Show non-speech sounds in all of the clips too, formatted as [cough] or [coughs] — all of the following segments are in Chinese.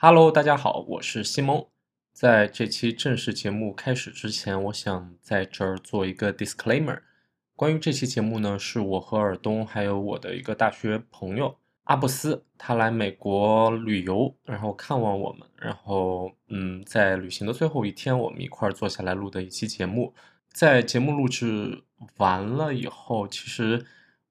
Hello，大家好，我是西蒙。在这期正式节目开始之前，我想在这儿做一个 disclaimer。关于这期节目呢，是我和尔东还有我的一个大学朋友阿布斯，他来美国旅游，然后看望我们，然后嗯，在旅行的最后一天，我们一块儿坐下来录的一期节目。在节目录制完了以后，其实。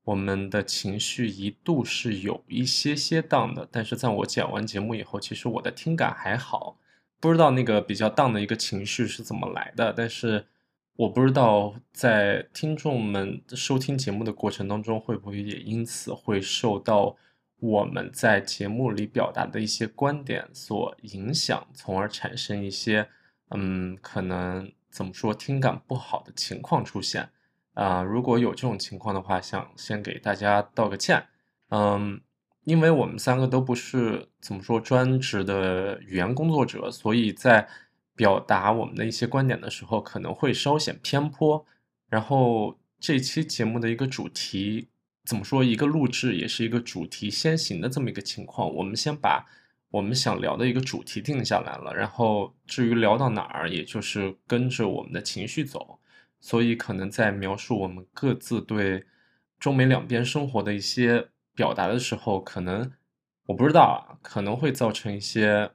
我们的情绪一度是有一些些荡的，但是在我剪完节目以后，其实我的听感还好。不知道那个比较荡的一个情绪是怎么来的，但是我不知道在听众们收听节目的过程当中，会不会也因此会受到我们在节目里表达的一些观点所影响，从而产生一些嗯，可能怎么说听感不好的情况出现。啊，如果有这种情况的话，想先给大家道个歉。嗯，因为我们三个都不是怎么说专职的语言工作者，所以在表达我们的一些观点的时候，可能会稍显偏颇。然后这期节目的一个主题，怎么说？一个录制也是一个主题先行的这么一个情况。我们先把我们想聊的一个主题定下来了，然后至于聊到哪儿，也就是跟着我们的情绪走。所以，可能在描述我们各自对中美两边生活的一些表达的时候，可能我不知道啊，可能会造成一些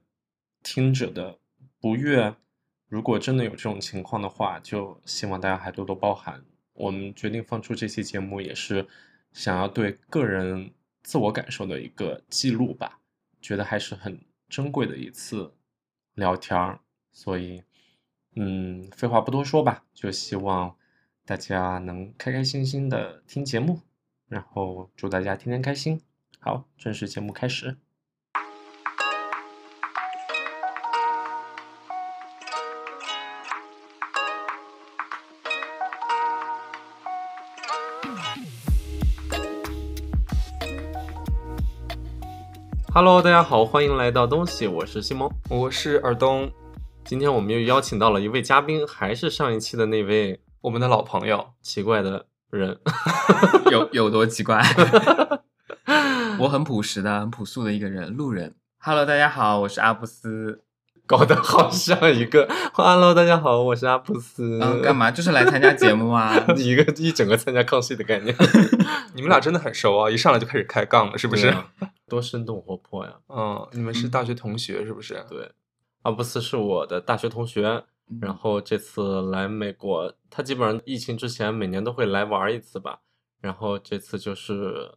听者的不悦。如果真的有这种情况的话，就希望大家还多多包涵。我们决定放出这期节目，也是想要对个人自我感受的一个记录吧，觉得还是很珍贵的一次聊天儿，所以。嗯，废话不多说吧，就希望大家能开开心心的听节目，然后祝大家天天开心。好，正式节目开始。Hello，大家好，欢迎来到东西，我是西蒙，我是尔东。今天我们又邀请到了一位嘉宾，还是上一期的那位我们的老朋友，奇怪的人，[laughs] 有有多奇怪？[laughs] 我很朴实的、很朴素的一个人，路人。Hello，大家好，我是阿布斯，搞得好像一个。Hello，大家好，我是阿布斯。嗯，干嘛？就是来参加节目啊？[laughs] 一个一整个参加康熙的概念。你们俩真的很熟啊！一上来就开始开杠了，是不是？多生动活泼呀！嗯，你们是大学同学是不是？对。阿布斯是我的大学同学，然后这次来美国，他基本上疫情之前每年都会来玩一次吧，然后这次就是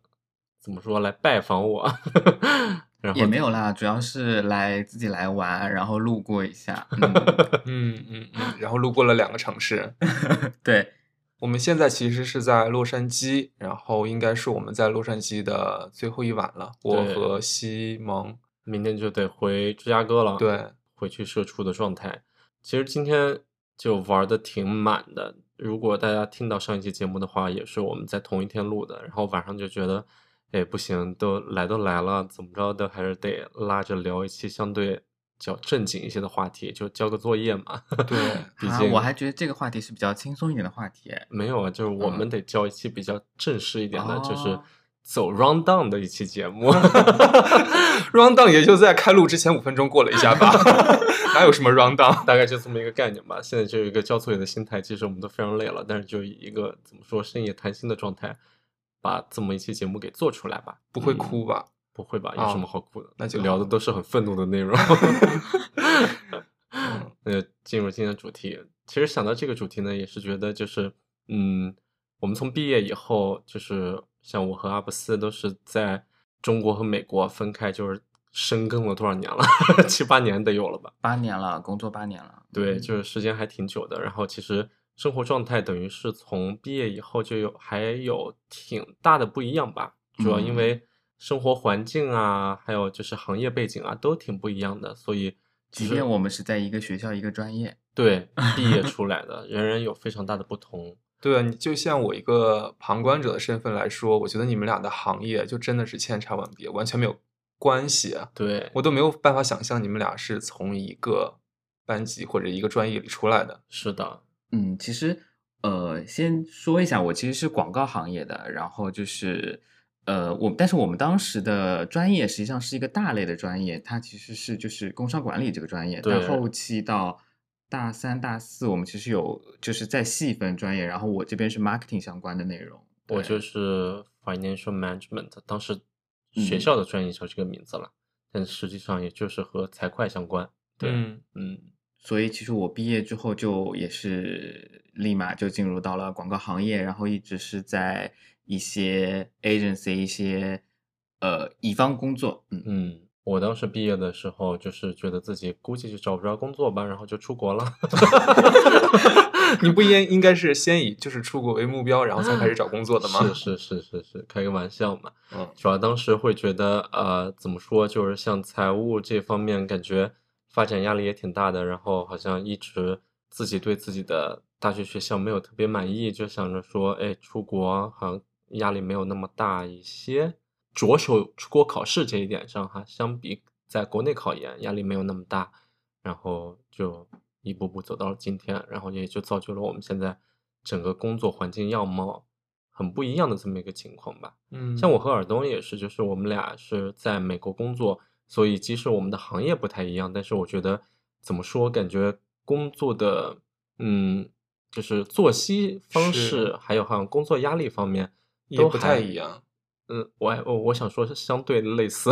怎么说来拜访我，[laughs] 然后也没有啦，主要是来自己来玩，然后路过一下，嗯。[laughs] 嗯嗯，然后路过了两个城市，[laughs] 对，我们现在其实是在洛杉矶，然后应该是我们在洛杉矶的最后一晚了，我和西蒙。明天就得回芝加哥了，对。回去社畜的状态，其实今天就玩的挺满的。如果大家听到上一期节目的话，也是我们在同一天录的。然后晚上就觉得，哎，不行，都来都来了，怎么着都还是得拉着聊一期相对较正经一些的话题，就交个作业嘛。对，毕竟我还觉得这个话题是比较轻松一点的话题。没有啊，就是我们得交一期比较正式一点的，就是。走 round down 的一期节目，[laughs] round down 也就在开录之前五分钟过了一下吧，[laughs] 哪有什么 round down，大概就这么一个概念吧。现在就有一个交作业的心态，其实我们都非常累了，但是就以一个怎么说深夜谈心的状态，把这么一期节目给做出来吧。不会哭吧？不会吧？有什么好哭的？那就聊的都是很愤怒的内容。[laughs] 那就进入今天的主题。其实想到这个主题呢，也是觉得就是，嗯，我们从毕业以后就是。像我和阿布斯都是在中国和美国分开，就是深耕了多少年了？[laughs] 七八年得有了吧？八年了，工作八年了。对，就是时间还挺久的。然后其实生活状态等于是从毕业以后就有还有挺大的不一样吧？主要因为生活环境啊，还有就是行业背景啊，都挺不一样的。所以，即便我们是在一个学校一个专业，对，毕业 [laughs] 出来的，人人有非常大的不同。对啊，你就像我一个旁观者的身份来说，我觉得你们俩的行业就真的是千差万别，完全没有关系啊。对我都没有办法想象你们俩是从一个班级或者一个专业里出来的。是的，嗯，其实呃，先说一下，我其实是广告行业的，然后就是呃，我但是我们当时的专业实际上是一个大类的专业，它其实是就是工商管理这个专业，但后期到大三、大四，我们其实有就是在细分专业，然后我这边是 marketing 相关的内容，我就是 financial management，当时学嗯校的专业叫这个名字了，但实际上也就是和财会相关。对，嗯嗯所以其实我毕业之后就也是立马就进入到了广告行业，然后一直是在一些 agency 一些呃乙方工作，嗯，嗯，我当时毕业的时候，就是觉得自己估计就找不着工作吧，然后就出国了。[laughs] 你不应应该是先以就是出国为目标，然后才开始找工作的吗？是是是是是，开个玩笑嘛。嗯主要当时会觉得，呃，怎么说，就是像财务这方面，感觉发展压力也挺大的，然后好像一直自己对自己的大学学校没有特别满意，就想着说，哎，出国好像压力没有那么大一些。着手出国考试这一点上，哈，相比在国内考研压力没有那么大，然后就一步步走到了今天，然后也就造就了我们现在整个工作环境样貌很不一样的这么一个情况吧。嗯，像我和尔东也是，就是我们俩是在美国工作，所以即使我们的行业不太一样，但是我觉得怎么说，感觉工作的嗯，就是作息方式，还有好像工作压力方面都不太一样。嗯，我还我我想说是相对类似，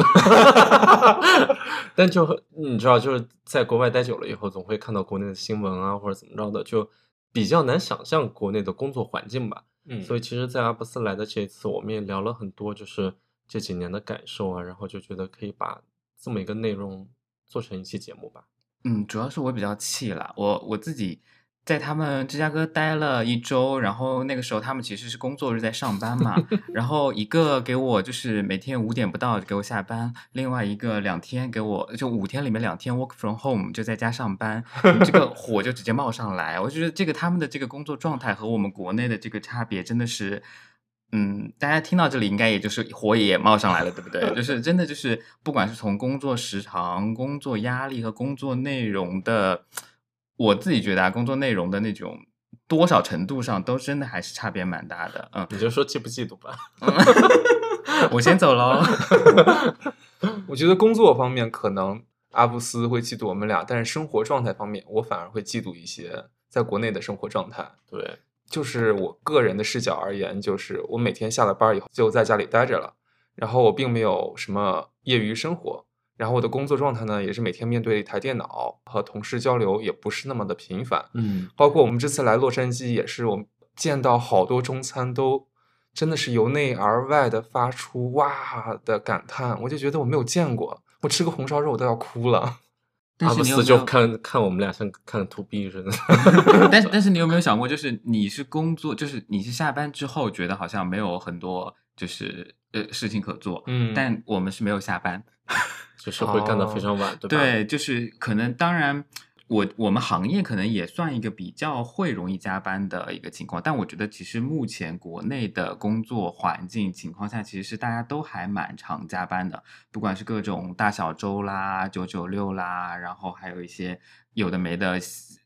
[laughs] 但就你知道，就是在国外待久了以后，总会看到国内的新闻啊，或者怎么着的，就比较难想象国内的工作环境吧。嗯，所以其实，在阿布斯来的这一次，我们也聊了很多，就是这几年的感受啊，然后就觉得可以把这么一个内容做成一期节目吧。嗯，主要是我比较气啦，我我自己在他们芝加哥待了一周，然后那个时候他们其实是工作日在上班嘛，[laughs] 然后一个给我就是每天五点不到就给我下班，另外一个两天给我就五天里面两天 work from home 就在家上班，[laughs] 这个火就直接冒上来，我觉得这个他们的这个工作状态和我们国内的这个差别真的是。嗯，大家听到这里应该也就是火也冒上来了，对不对？就是真的就是，不管是从工作时长、工作压力和工作内容的，我自己觉得啊，工作内容的那种多少程度上，都真的还是差别蛮大的。嗯，你就说嫉不嫉妒吧。[laughs] 我先走喽。[laughs] 我觉得工作方面可能阿布斯会嫉妒我们俩，但是生活状态方面，我反而会嫉妒一些在国内的生活状态。对，就是我个人的视角而言，就是我每天下了班以后就在家里待着了，然后我并没有什么业余生活，然后我的工作状态呢，也是每天面对一台电脑，和同事交流也不是那么的频繁。嗯，包括我们这次来洛杉矶，也是我们见到好多中餐都真的是由内而外的发出哇的感叹，我就觉得我没有见过，我吃个红烧肉我都要哭了。[laughs] 但阿布斯就是你有没有？看看我们俩像看土逼似的。[laughs] 但是但是你有没有想过，就是你是工作，就是你是下班之后觉得好像没有很多就是呃事情可做，嗯但我们是没有下班。就是会干到非哦常晚，对吧？对，就是可能，当然，我我们行业可能也算一个比较会容易加班的一个情况，但我觉得其实目前国内的工作环境情况下，其实是大家都还蛮常加班的，不管是各种大小周啦、九九六啦，然后还有一些有的没的，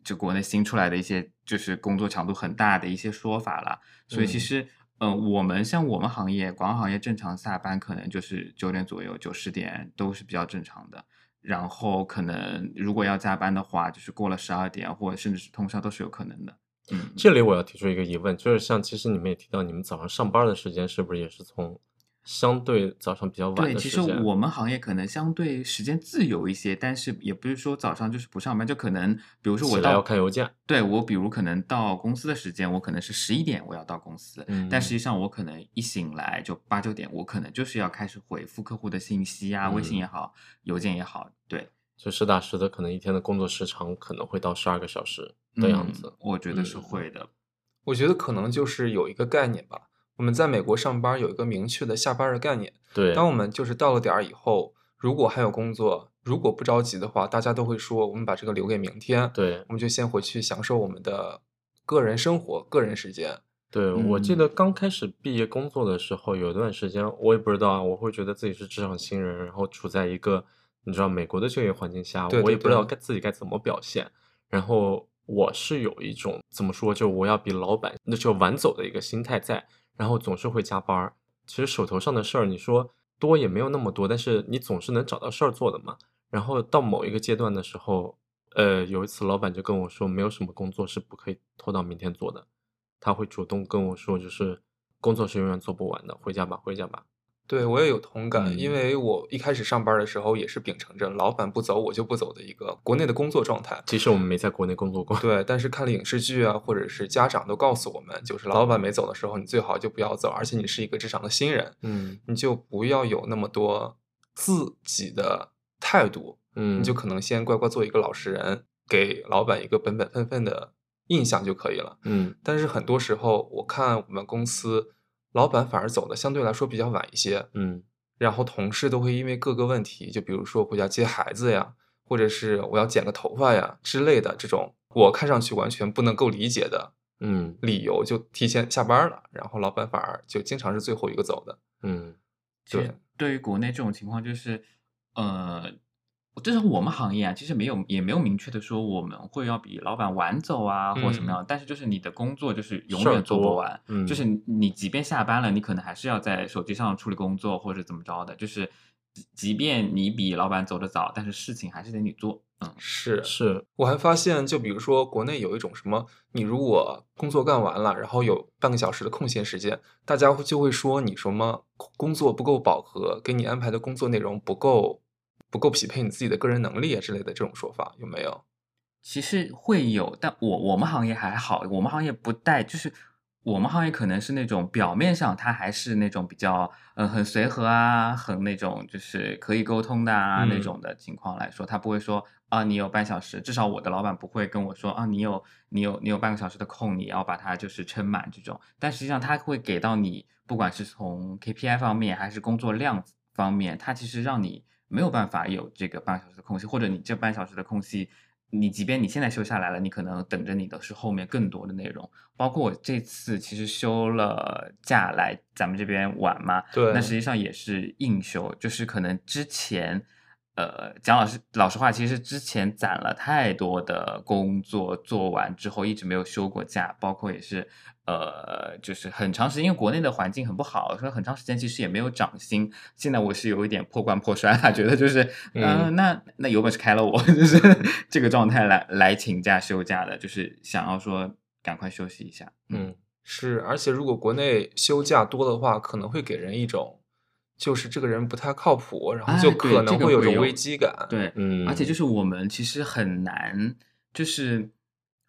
就国内新出来的一些就是工作强度很大的一些说法啦，所以其嗯实。嗯，我们像我们行业，广告行业正常下班可能就是九点左右，九十点都是比较正常的。然后可能如果要加班的话，就是过了十二点，或者甚至是通宵都是有可能的。嗯，这里我要提出一个疑问，就是像其实你们也提到，你们早上上班的时间是不是也是从相对早上比较晚对，其实？我们行业可能相对时间自由一些，但是也不是说早上就是不上班，就可能比如说我到起来要看邮件，对我比如可能到公司的时间，我可能是十一点我要到公司，嗯但实际上我可能一醒来就八九点，我可能就是要开始回复客户的信息啊，微信嗯也好，邮件也好，对，就实打实的，可能一天的工作时长可能会到十二个小时的样嗯子。我觉得是嗯会的。我觉得可能就是有一个概念吧，我们在美国上班有一个明确的下班的概念。对，当我们就是到了点儿以后，如果还有工作，如果不着急的话，大家都会说我们把这个留给明天，对我们就先回去享受我们的个人生活、个人时间。对，我记嗯得刚开始毕业工作的时候，有一段时间我也不知道啊，我会觉得自己是职场新人，然后处在一个你知道美国的就业环境下，对对我也不知道该自己该怎么表现。然后我是有一种怎么说，就我要比老板那就晚走的一个心态在，然后总是会加班儿。其实手头上的事儿，你说多也没有那么多，但是你总是能找到事儿做的嘛。然后到某一个阶段的时候，呃，有一次老板就跟我说，没有什么工作是不可以拖到明天做的，他会主动跟我说，就是工作是永远做不完的，回家吧，回家吧。对我也有同感，嗯。因为我一开始上班的时候也是秉承着老板不走我就不走的一个国内的工作状态。其实我们没在国内工作过，对，但是看了影视剧啊，或者是家长都告诉我们，就是老板没走的时候，你最好就不要走，而且你是一个职场的新人，嗯。你就不要有那么多自己的态度，嗯，你就可能先乖乖做一个老实人，给老板一个本本分分的印象就可以了。嗯。但是很多时候，我看我们公司老板反而走的相对来说比较晚一些，嗯。然后同事都会因为各个问题，就比如说回家接孩子呀，或者是我要剪个头发呀之类的这种我看上去完全不能够理解的嗯。理由，就提前下班了，然后老板反而就经常是最后一个走的。嗯对对于国内这种情况，就是呃，至少我们行业啊，其实没有也没有明确的说我们会要比老板晚走啊，或者什么样。但是就是你的工作就是永远做不完，嗯就是你你即便下班了，你可能还是要在手机上处理工作或者怎么着的，就是即即便你比老板走得早，但是事情还是得你做。嗯，是是我还发现，就比如说国内有一种什么，你如果工作干完了，然后有半个小时的空闲时间，大家会就会说你什么工作不够饱和，给你安排的工作内容不够不够匹配你自己的个人能力啊之类的这种说法，有没有？其实会有，但我我们行业还好，我们行业不带，就是我们行业可能是那种表面上他还是那种比较呃很随和啊，很那种就是可以沟通的啊、嗯那种的情况来说，他不会说啊你有半小时，至少我的老板不会跟我说啊你有你有你有半个小时的空，你要把它就是撑满这种，但实际上他会给到你，不管是从 KPI 方面还是工作量方面，他其实让你没有办法有这个半小时的空隙，或者你这半小时的空隙。你即便你现在休下来了，你可能等着你的是后面更多的内容。包括我这次其实休了假来咱们这边玩嘛，对那实际上也是硬休，就是可能之前，呃，讲老师老实话，其实之前攒了太多的工作，做完之后一直没有休过假，包括也是，呃，就是很长时间，因为国内的环境很不好，所以很长时间其实也没有涨薪。现在我是有一点破罐破摔了，觉得就是，嗯、嗯那那有本事开了我，[laughs] 就是这个状态来来请假休假的，就是想要说赶快休息一下。嗯是，而且如果国内休假多的话，可能会给人一种就是这个人不太靠谱，然后就可能会有一种危机感。对，嗯，而且就是我们其实很难，就是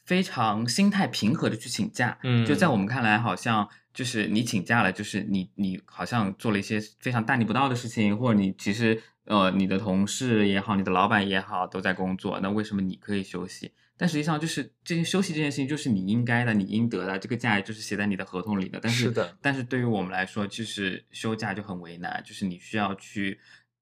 非常心态平和的去请假。嗯就在我们看来，好像就是你请假了，就是你你好像做了一些非常大逆不道的事情，或者你其实呃你的同事也好，你的老板也好都在工作，那为什么你可以休息？但实际上就是这些休息这件事情就是你应该的，你应得的，这个假就是写在你的合同里的。但是的但是对于我们来说，就是休假就很为难，就是你需要去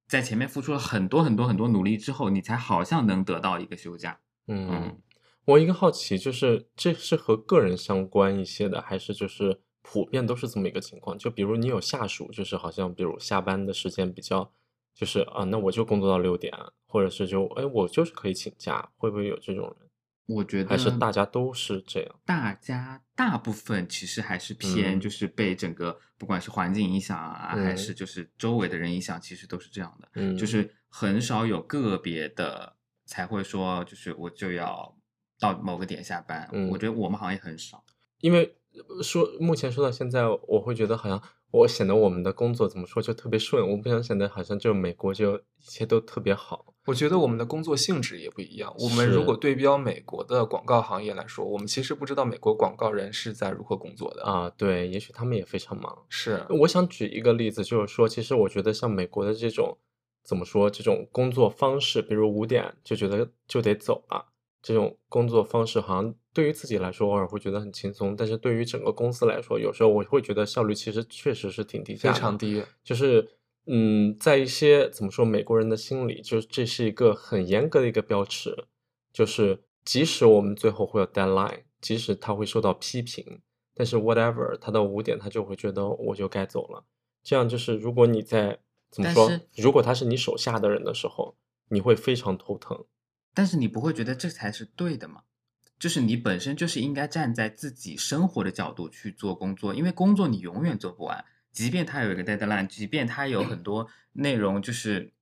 在前面付出了很多很多很多努力之后，你才好像能得到一个休假。嗯嗯，我一个好奇就是，这是和个人相关一些的，还是就是普遍都是这么一个情况？就比如你有下属，就是好像比如下班的时间比较，就是啊，那我就工作到六点，或者是就哎，我就是可以请假，会不会有这种人？我觉得还是大家都是这样？大家大部分其实还是偏嗯就是被整个不管是环境影响啊，还嗯是就是周围的人影响，其实都是这样的。嗯，就是很少有个别的才会说，就是我就要到某个点下班。嗯我觉得我们好像也很少。因为呃说目前说到现在，我会觉得好像我显得我们的工作怎么说就特别顺，我不想显得好像就美国就一切都特别好。我觉得我们的工作性质也不一样。我们如果对标美国的广告行业来说，我们其实不知道美国广告人是在如何工作的。啊，对，也许他们也非常忙。是，我想举一个例子，就是说，其实我觉得像美国的这种怎么说，这种工作方式，比如五点就觉得就得走了，这种工作方式，好像对于自己来说偶尔会觉得很轻松，但是对于整个公司来说，有时候我会觉得效率其实确实是挺低下非。常低。就是嗯，在一些怎么说美国人的心里，就是这是一个很严格的一个标尺，就是即使我们最后会有 deadline，即使他会受到批评，但是 whatever，他到五点他就会觉得我就该走了。这样就是如果你在怎么说，如果他是你手下的人的时候，你会非常头疼。但是你不会觉得这才是对的吗？就是你本身就是应该站在自己生活的角度去做工作，因为工作你永远做不完。即便它有一个 deadline，即便它有很多内容就是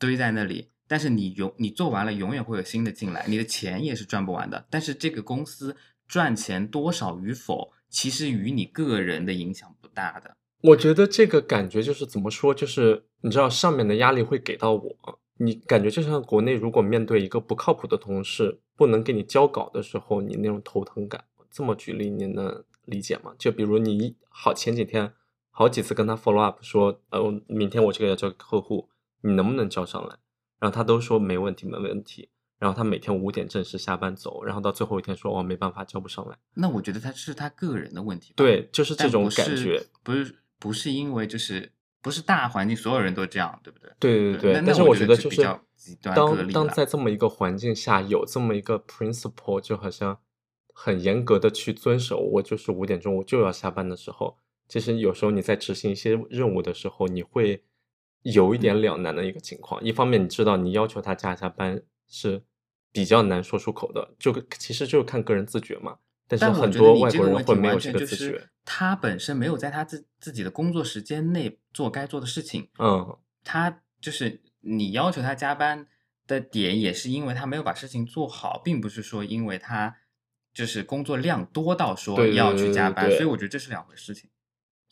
堆在那里，但是你永你做完了，永远会有新的进来，你的钱也是赚不完的。但是这个公司赚钱多少与否，其实与你个人的影响不大的。我觉得这个感觉就是怎么说，就是你知道上面的压力会给到我，你感觉就像国内如果面对一个不靠谱的同事，不能给你交稿的时候，你那种头疼感。这么举例，你能理解吗？就比如你好前几天好几次跟他 follow up 说，呃，明天我这个要交给客户，你能不能交上来？然后他都说没问题，没问题。然后他每天五点正式下班走，然后到最后一天说，哦，没办法，交不上来。那我觉得他是他个人的问题。对，就是这种感觉，不是不是因为就是不是大环境所有人都这样，对不对？对对对。但是我觉得就是当当在这么一个环境下有这么一个 principle，就好像。很严格的去遵守，我就是五点钟我就要下班的时候，其实有时候你在执行一些任务的时候，你会有一点两难的一个情况。一方面你知道你要求他加一下班是比较难说出口的，就其实就是看个人自觉嘛。但是很多外国人会没有这个自觉。他本身没有在他自自己的工作时间内做该做的事情。嗯，他就是你要求他加班的点，也是因为他没有把事情做好，并不是说因为他。就是工作量多到说要去加班，所以我觉得这是两回事情，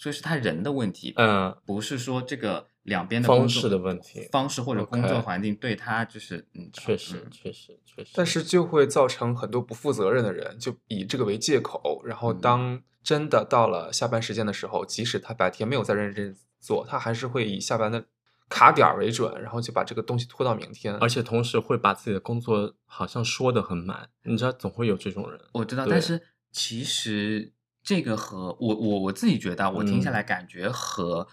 所以是他人的问题，嗯，不是说这个两边的方式的问题，方式或者工作环境对他就是嗯，确实确实确实，但是就会造成很多不负责任的人就以这个为借口，然后当真的到了下班时间的时候，即使他白天没有在认真做，他还是会以下班的。卡点儿为准，然后就把这个东西拖到明天，而且同时会把自己的工作好像说的很满，你知道总会有这种人。我知道，但是其实这个和我我我自己觉得，我听下来感觉和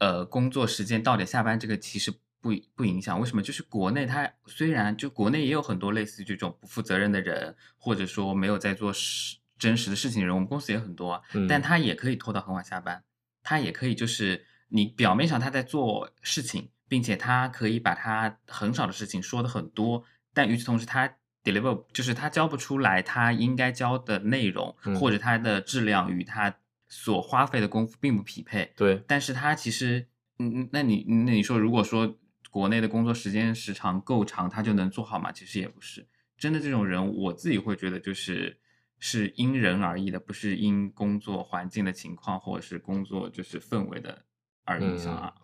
呃工作时间到点下班这个其实不不影响。为什么？就是国内它虽然就国内也有很多类似这种不负责任的人，或者说没有在做实真实的事情的人，我们公司也很多，但他也可以拖到很晚下班，他也可以就是。你表面上他在做事情，并且他可以把他很少的事情说的很多，但与此同时，他 deliver 就是他交不出来他应该交的内容，或者他的质量与他所花费的功夫并不匹配。对，但是他其实，嗯，那你那你说，如果说国内的工作时间时长够长，他就能做好吗？其实也不是，真的这种人，我自己会觉得就是是因人而异的，不是因工作环境的情况或者是工作就是氛围的。而影响啊，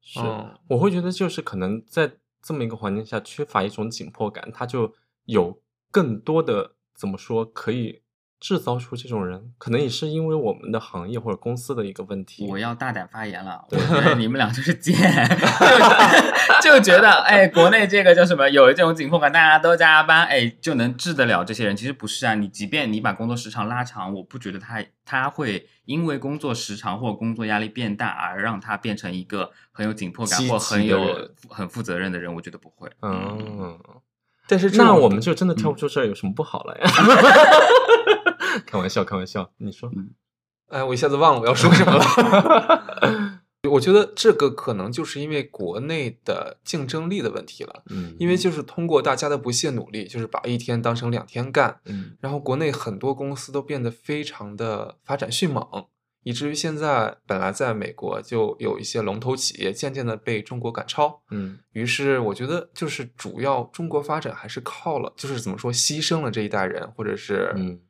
是，我会觉得就是可能在这么一个环境下，缺乏一种紧迫感，他就有更多的怎么说可以。制造出这种人，可能也是因为我们的行业或者公司的一个问题。我要大胆发言了，我觉得你们俩就是 [laughs] 贱，[laughs] 就觉得哎，国内这个叫什么，有这种紧迫感，大家都加班，哎，就能治得了这些人。其实不是啊，你即便你把工作时长拉长，我不觉得他他会因为工作时长或工作压力变大而让他变成一个很有紧迫感或很有很负责任的人。我觉得不会。嗯，但是那我们就真的跳不出这儿有什么不好了呀？[laughs] 开玩笑，开玩笑，你说，哎，我一下子忘了我要说什么了。[laughs] 我觉得这个可能就是因为国内的竞争力的问题了，嗯，因为就是通过大家的不懈努力，就是把一天当成两天干，嗯，然后国内很多公司都变得非常的发展迅猛，以至于现在本来在美国就有一些龙头企业渐渐的被中国赶超，嗯，于是我觉得就是主要中国发展还是靠了，就是怎么说牺牲了这一代人，或者是，嗯。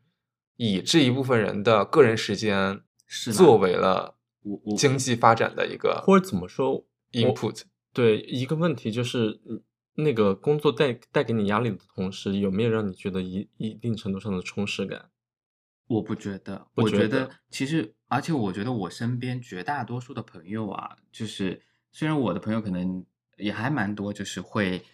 以这一部分人的个人时间是作为了经济发展的一个，或者怎么说 input？对，一个问题就是，那个工作带带给你压力的同时，有没有让你觉得一一定程度上的充实感？我不觉得，我觉得其实，而且我觉得我身边绝大多数的朋友啊，就是虽然我的朋友可能也还蛮多，就是会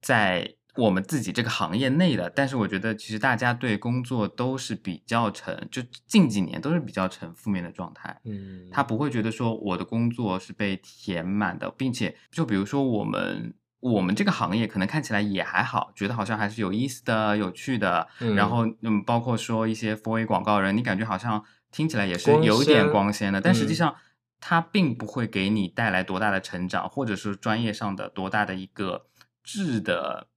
在。我们自己这个行业内的，但是我觉得其实大家对工作都是比较成，就近几年都是比较成负面的状态。嗯，他不会觉得说我的工作是被填满的，并且就比如说我们我们这个行业可能看起来也还好，觉得好像还是有意思的、有趣的。然后嗯，包括说一些 For A 广告人，你感觉好像听起来也是有点光鲜的，但实际上它并不会给你带来多大的成长，或者是专业上的多大的一个质的。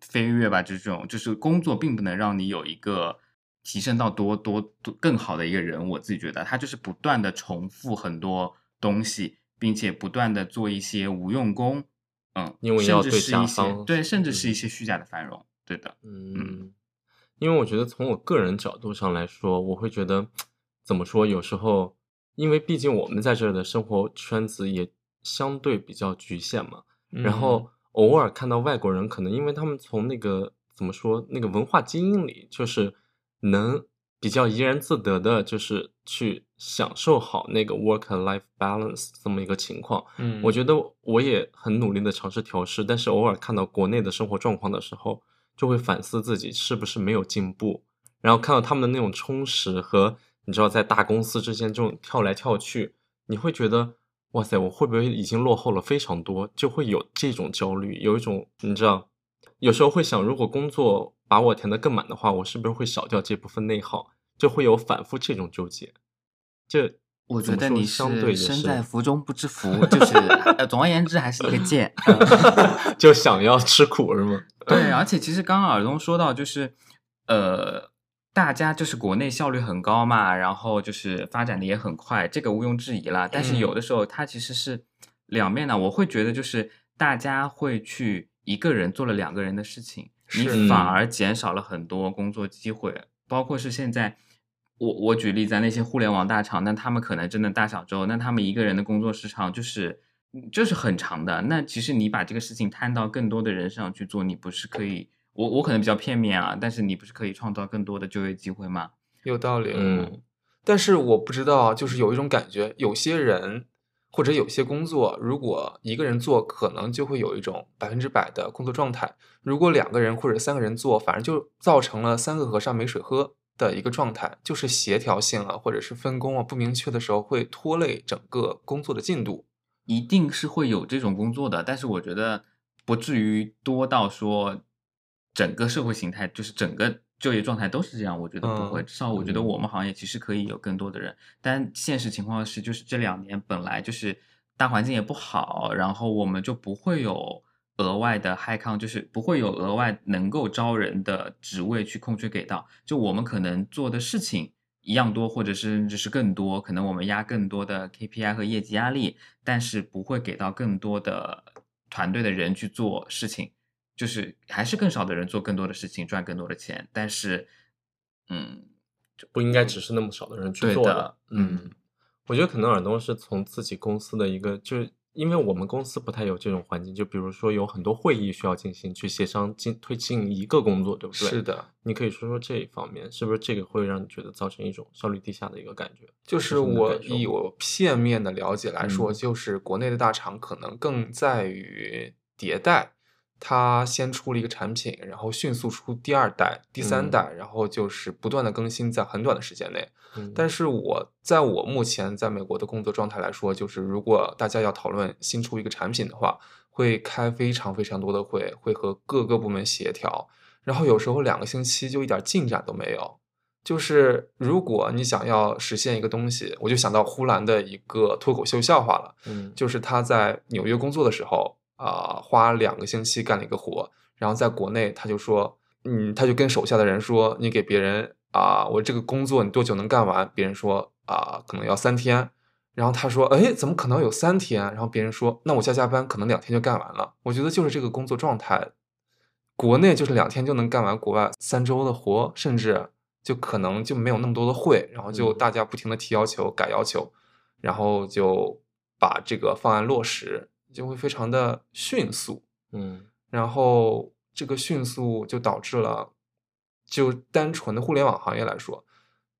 飞跃吧，这种就是工作并不能让你有一个提升到多多多更好的一个人。我自己觉得，他就是不断的重复很多东西，并且不断的做一些无用功，嗯，因为要对甲方对，甚至是嗯一些虚假的繁荣。对的，嗯，因为我觉得从我个人角度上来说，我会觉得怎么说，有时候因为毕竟我们在这儿的生活圈子也相对比较局限嘛，然嗯后偶尔看到外国人，可能因为他们从那个怎么说那个文化基因里，就是能比较怡然自得的，就是去享受好那个 work and life balance 这么一个情况。嗯，我觉得我也很努力的尝试调试，但是偶尔看到国内的生活状况的时候，就会反思自己是不是没有进步，然后看到他们的那种充实和你知道在大公司之间这种跳来跳去，你会觉得哇塞，我会不会已经落后了非常多？就会有这种焦虑，有一种你知道，有时候会想，如果工作把我填得更满的话，我是不是会少掉这部分内耗？就会有反复这种纠结。这我觉得你是身在福中不知福，就是呃，总而言之还是一个 [laughs] 贱。嗯 [laughs] 就想要吃苦是吗？对，而且其实刚刚耳东说到，就是呃，大家就是国内效率很高嘛，然后就是发展的也很快，这个毋庸置疑啦。但是有嗯的时候它其实是两面的，我会觉得就是大家会去一个人做了两个人的事情，你反嗯而减少了很多工作机会，包括是现在。我我举例在那些互联网大厂，那他们可能真的大小周，那他们一个人的工作时长就是就是很长的。那其实你把这个事情摊到更多的人身上去做，你不是可以？我我可能比较片面啊，但是你不是可以创造更多的就业机会吗？有道理，嗯，但是我不知道，就是有一种感觉，有些人或者有些工作，如果一个人做，可能就会有一种百分之百的工作状态；如果两个人或者三个人做，反而就造成了三个和尚没水喝的一个状态，就是协调性啊，或者是分工啊不明确的时候，会拖累整个工作的进度。一定是会有这种工作的，但是我觉得不至于多到说整个社会形态就是整个就业状态都是这样，我觉得不会。嗯至少我觉得嗯我们行业其实可以有更多的人，但现实情况是，就是这两年本来就是大环境也不好，然后我们就不会有额外的 high count，就是不会有额外能够招人的职位去空缺给到，就我们可能做的事情。一样多，或者是甚至是更多，可能我们压更多的 KPI 和业绩压力，但是不会给到更多的团队的人去做事情，就是还是更少的人做更多的事情，赚更多的钱。但是，嗯，就不应该只是那么少的人去做的。嗯嗯，我觉得可能耳东是从自己公司的一个，就是因为我们公司不太有这种环境，就比如说有很多会议需要进行，去协商进推进一个工作，对不对？是的，你可以说说这一方面，是不是这个会让你觉得造成一种效率低下的一个感觉？就是我以我片面的了解来说，嗯就是国内的大厂可能更在于迭代，它先出了一个产品，然后迅速出第二代、第三嗯代，然后就是不断的更新，在很短的时间内。嗯，但是我在我目前在美国的工作状态来说，就是如果大家要讨论新出一个产品的话，会开非常非常多的会，会和各个部门协调，然后有时候两个星期就一点进展都没有。就是如果你想要实现一个东西，我就想到呼兰的一个脱口秀笑话了，嗯，就是他在纽约工作的时候啊、花两个星期干了一个活，然后在国内他就说，嗯，他就跟手下的人说，你给别人啊、我这个工作你多久能干完？别人说啊、可能要三天。然后他说，哎，怎么可能有三天？然后别人说，那我加加班可能两天就干完了。我觉得就是这个工作状态，国内就是两天就能干完国外三周的活，甚至就可能就没有那么多的会，然后就嗯大家不停的提要求、改要求，然后就把这个方案落实，就会非常的迅速。嗯然后这个迅速就导致了，就单纯的互联网行业来说，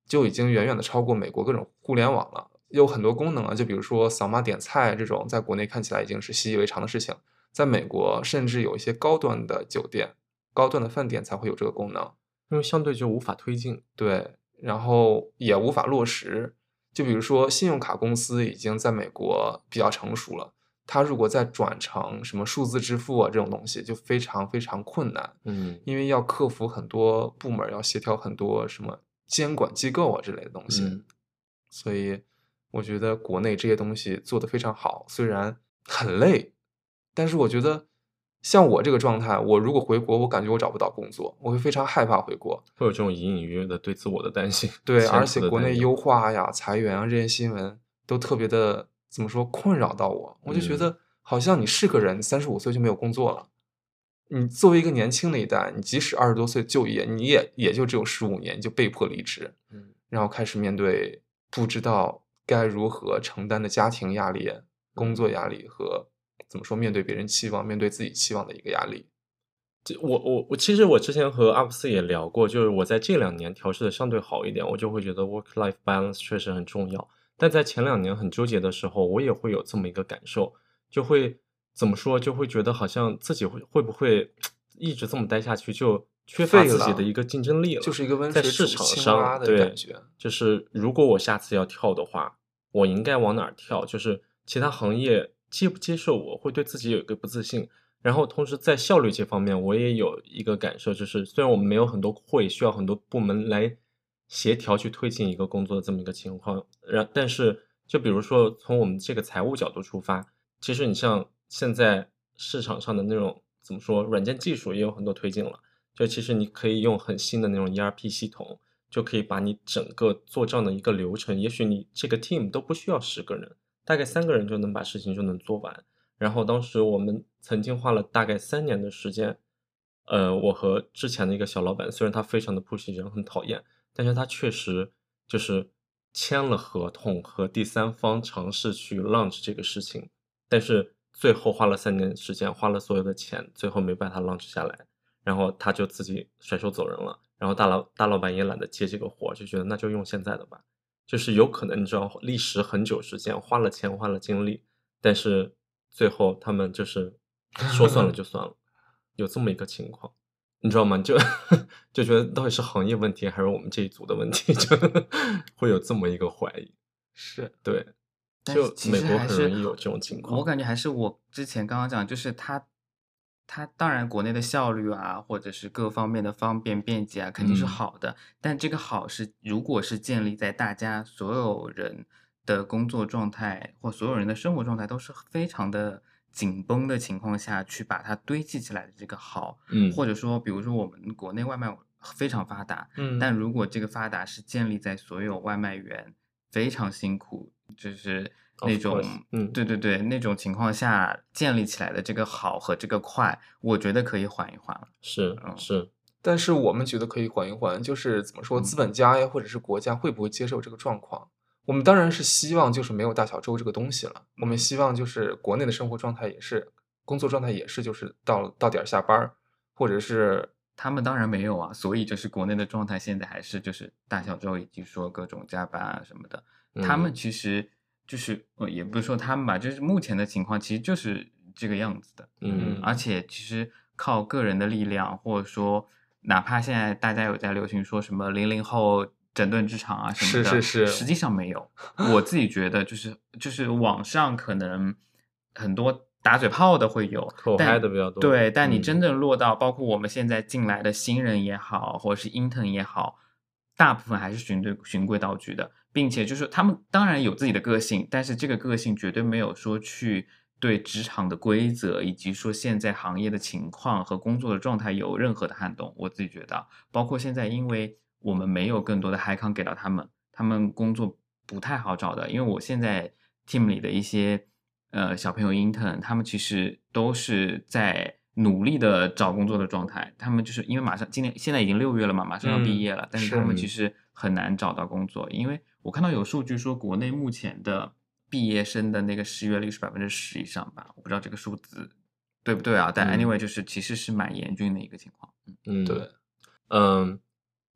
就已经远远的超过美国各种互联网了。有很多功能啊，就比如说扫码点菜这种，在国内看起来已经是习以为常的事情，在美国甚至有一些高端的酒店、高端的饭店才会有这个功能。因为相对就无法推进。对，然后也无法落实。就比如说，信用卡公司已经在美国比较成熟了，它如果再转成什么数字支付啊这种东西，就非常非常困难，嗯因为要克服很多部门，要协调很多什么监管机构啊之类的东西。嗯所以我觉得国内这些东西做得非常好，虽然很累，但是我觉得像我这个状态，我如果回国，我感觉我找不到工作，我会非常害怕回国。会有这种隐隐约约的对自我的担心。[laughs] 对，而且国内优化呀、裁员啊这些新闻都特别的怎么说困扰到我，我就觉嗯得好像你是个人，三十五岁就没有工作了。你作为一个年轻的一代，你即使二十多岁就业，你也也就只有十五年，你就被迫离职，嗯然后开始面对不知道该如何承担的家庭压力、工作压力和怎么说面对别人期望、面对自己期望的一个压力。这我我我其实我之前和阿布斯也聊过，就是我在这两年调试的相对好一点，我就会觉得 work life balance 确实很重要。但在前两年很纠结的时候，我也会有这么一个感受，就会怎么说，就会觉得好像自己会会不会一直这么待下去，就缺乏自己的一个竞争力了，就是一个温水在市场煮青蛙上对的感觉就是如果我下次要跳的话，我应该往哪儿跳？就是其他行业接不接受我，会对自己有一个不自信。然后同时在效率这方面，我也有一个感受，就是虽然我们没有很多会需要很多部门来协调去推进一个工作的这么一个情况，然但是就比如说从我们这个财务角度出发，其实你像现在市场上的那种怎么说，软件技术也有很多推进了，就其实你可以用很新的那种 ERP 系统，就可以把你整个做账的一个流程，也许你这个 team 都不需要十个人，大概三个人就能把事情就能做完。然后当时我们曾经花了大概三年的时间，呃，我和之前的一个小老板，虽然他非常的 push 人很讨厌，但是他确实就是签了合同和第三方尝试去 launch 这个事情，但是最后花了三年时间，花了所有的钱，最后没把它 launch 下来，然后他就自己甩手走人了，然后大老大老板也懒得接这个活，就觉得那就用现在的吧，就是有可能你知道历时很久时间，花了钱花了精力，但是最后他们就是说算了就算了，有这么一个情况，你知道吗？就就觉得到底是行业问题还是我们这一组的问题，就 [laughs] 会有这么一个怀疑。是，对，就但是其美国实还是很容易有这种情况。我感觉还是我之前刚刚讲，就是它，它当然国内的效率啊，或者是各方面的方便便捷啊，肯定是嗯好的。但这个好是，如果是建立在大家所有人的工作状态或所有人的生活状态都是非常的紧绷的情况下去把它堆积起来的这个好，嗯。或者说，比如说我们国内外卖非常发达，嗯。但如果这个发达是建立在所有外卖员非常辛苦，就是那种嗯。对对对，那种情况下建立起来的这个好和这个快，我觉得可以缓一缓了。是嗯。是，但是我们觉得可以缓一缓，就是怎么说，嗯。资本家呀，或者是国家会不会接受这个状况？我们当然是希望就是没有大小周这个东西了，我们嗯希望就是国内的生活状态也是，工作状态也是，就是到到点儿下班儿，或者是他们当然没有啊，所以就是国内的状态现在还是就是大小周以及说各种加班啊什么的，他们嗯。其实就是呃也不是说他们吧，就是目前的情况其实就是这个样子的。嗯而且其实靠个人的力量，或者说哪怕现在大家有在流行说什么零零后整顿职场啊什么的，是是是实际上没有。[laughs] 我自己觉得就是就是网上可能很多打嘴炮的会有，口但嗨的比较多对，但你嗯真正落到包括我们现在进来的新人也好，或者是 intern 也好，大部分还是循规循规蹈矩的，并且就是他们当然有自己的个性，但是这个个性绝对没有说去对职场的规则以及说现在行业的情况和工作的状态有任何的撼动。我自己觉得啊，包括现在因为我们没有更多的 high 康给到他们，他们工作不太好找的，因为我现在 team 里的一些呃小朋友 intern，他们其实都是在努力的找工作的状态。他们就是因为马上今年现在已经六月了嘛，马上要毕嗯业了，但是是他们。其实很难找到工作，因为我看到有数据说国内目前的毕业生的那个失业率是百分之十以上吧，我不知道这个数字对不对啊？但嗯。anyway 就是其实是蛮严峻的一个情况。嗯。嗯，对，嗯，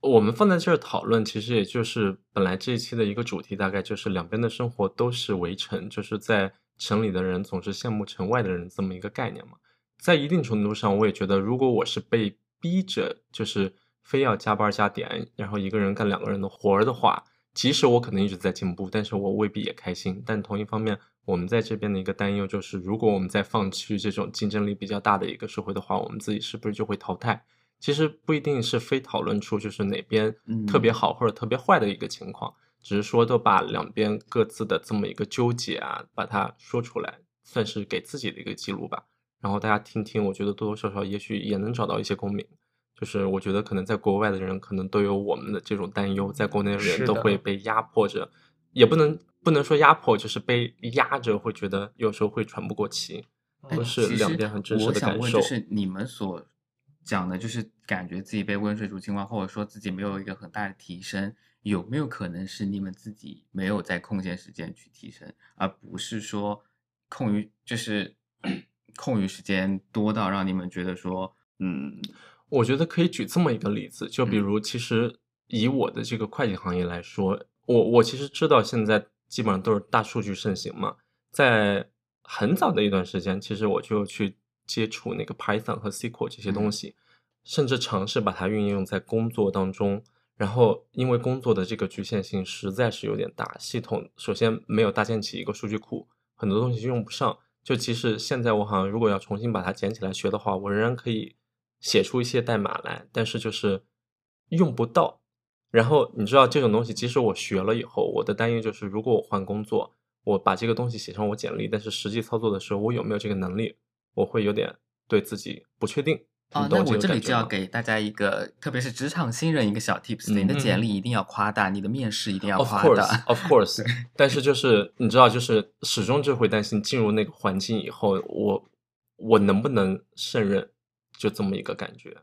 我们放在这儿讨论，其实也就是本来这一期的一个主题，大概就是两边的生活都是围城，就是在城里的人总是羡慕城外的人这么一个概念嘛。在一定程度上，我也觉得，如果我是被逼着，就是非要加班加点，然后一个人干两个人的活儿的话，即使我可能一直在进步，但是我未必也开心。但同一方面，我们在这边的一个担忧就是，如果我们再放弃这种竞争力比较大的一个社会的话，我们自己是不是就会淘汰？其实不一定是非讨论出就是哪边特别嗯好或者特别坏的一个情况，只是说都把两边各自的这么一个纠结啊，把它说出来，算是给自己的一个记录吧。然后大家听听，我觉得多多少少也许也能找到一些共鸣。就是我觉得可能在国外的人可能都有我们的这种担忧，在国内的人都会被压迫着，也不能不能说压迫，就是被压着，会觉得有时候会喘不过气，哎都是两边很真实我想问，的感受就。是你们所讲的，就是感觉自己被温水煮青蛙，或者说自己没有一个很大的提升，有没有可能是你们自己没有在空闲时间去提升，而不是说空余就是 [coughs] 空余时间多到让你们觉得说，嗯，我觉得可以举这么一个例子，就比嗯。如，其实以我的这个会计行业来说，我我其实知道现在基本上都是大数据盛行嘛，在很早的一段时间，其实我就去接触那个 Python 和 SQL 这些东嗯西，甚至尝试把它运用在工作当中。然后，因为工作的这个局限性实在是有点大，系统首先没有搭建起一个数据库，很多东西用不上。就其实现在我好像如果要重新把它捡起来学的话，我仍然可以写出一些代码来，但是就是用不到。然后你知道这种东西，即使我学了以后，我的担忧就是，如果我换工作，我把这个东西写上我简历，但是实际操作的时候，我有没有这个能力，我会有点对自己不确定。哦你，懂这那我这里就要给大家一个，特别是职场新人一个小 tips，、你的嗯简历一定要夸大，你的面试一定要夸大。[laughs] of course，但是就是你知道，就是始终就会担心进入那个环境以后，我我能不能胜任，就这么一个感觉，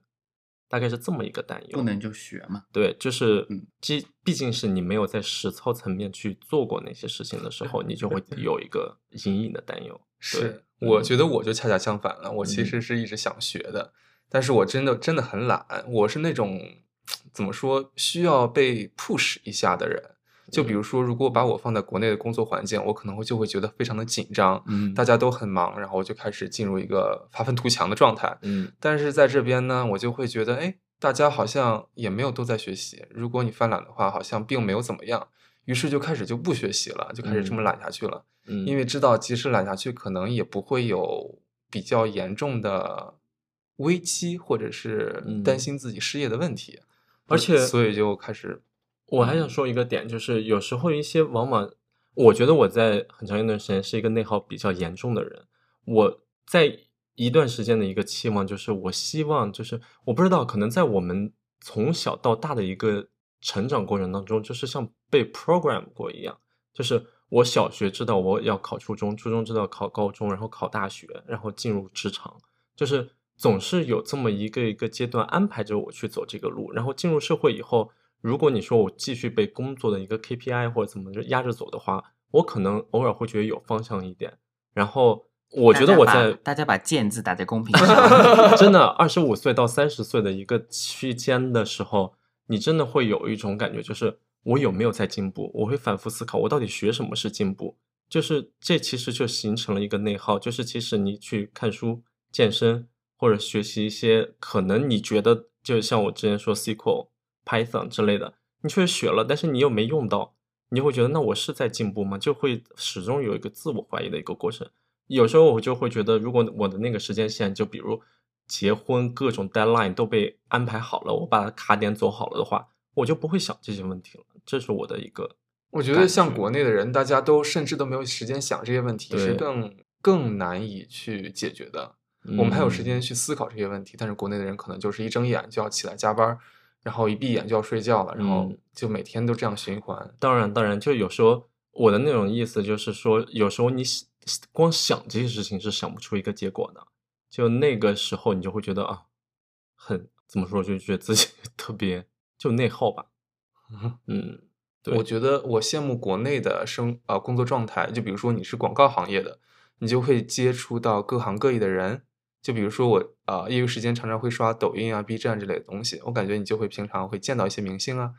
大概是这么一个担忧。不能就学嘛。对，就是嗯毕毕竟是你没有在实操层面去做过那些事情的时候，你就会有一个隐隐的担忧。是，我嗯觉得我就恰恰相反了，我其嗯实是一直想学的，但是我真的真的很懒，我是那种怎么说需要被 push 一下的人。就比如说，如果把我放在国内的工作环境，我可能会就会觉得非常的紧张，嗯大家都很忙，然后我就开始进入一个发愤图强的状态。嗯但是在这边呢，我就会觉得，哎，大家好像也没有都在学习。如果你犯懒的话，好像并没有怎么样，于是就开始就不学习了，就开始这么嗯懒下去了。嗯，因为知道即使懒下去，可能也不会有比较严重的危机，或者是担嗯。心自己失业的问题，而且所以就开始，我还想说一个点，就是有时候一些往往，我觉得我在很长一段时间是一个内耗比较严重的人。我在一段时间的一个期望就是，我希望就是我不知道，可能在我们从小到大的一个成长过程当中，就是像被 program 过一样，就是我小学知道我要考初中，初中知道考高中，然后考大学，然后进入职场，就是总是有这么一个一个阶段安排着我去走这个路，然后进入社会以后，如果你说我继续被工作的一个 KPI 或者怎么着压着走的话，我可能偶尔会觉得有方向一点。然后我觉得我在大家把“剑”字打在公屏上。[laughs] 真的二十五岁到三十岁的一个区间的时候，你真的会有一种感觉，就是我有没有在进步？我会反复思考，我到底学什么是进步？就是这其实就形成了一个内耗，就是即使你去看书、健身或者学习一些可能你觉得就像我之前说 SQL、Python 之类的，你确实学了，但是你又没用到，你就会觉得那我是在进步吗？就会始终有一个自我怀疑的一个过程。有时候我就会觉得，如果我的那个时间线，就比如结婚各种 deadline 都被安排好了，我把卡点走好了的话，我就不会想这些问题了。这是我的一个，我觉得像国内的人，大家都甚至都没有时间想这些问题，是对更更难以去解决的。我们还有时嗯间去思考这些问题，但是国内的人可能就是一睁眼就要起来加班儿，然后一闭眼就要睡觉了，然后嗯就每天都这样循环。当然，当然，就有时候我的那种意思就是说，有时候你想光想这些事情是想不出一个结果的，就那个时候你就会觉得啊，很怎么说，就觉得自己 [laughs] 特别就内耗吧。嗯，对我觉得我羡慕国内的生呃工作状态，就比如说你是广告行业的，你就会接触到各行各业的人。就比如说我啊、呃业余时间常常会刷抖音啊、B 站之类的东西，我感觉你就会平常会见到一些明星啊，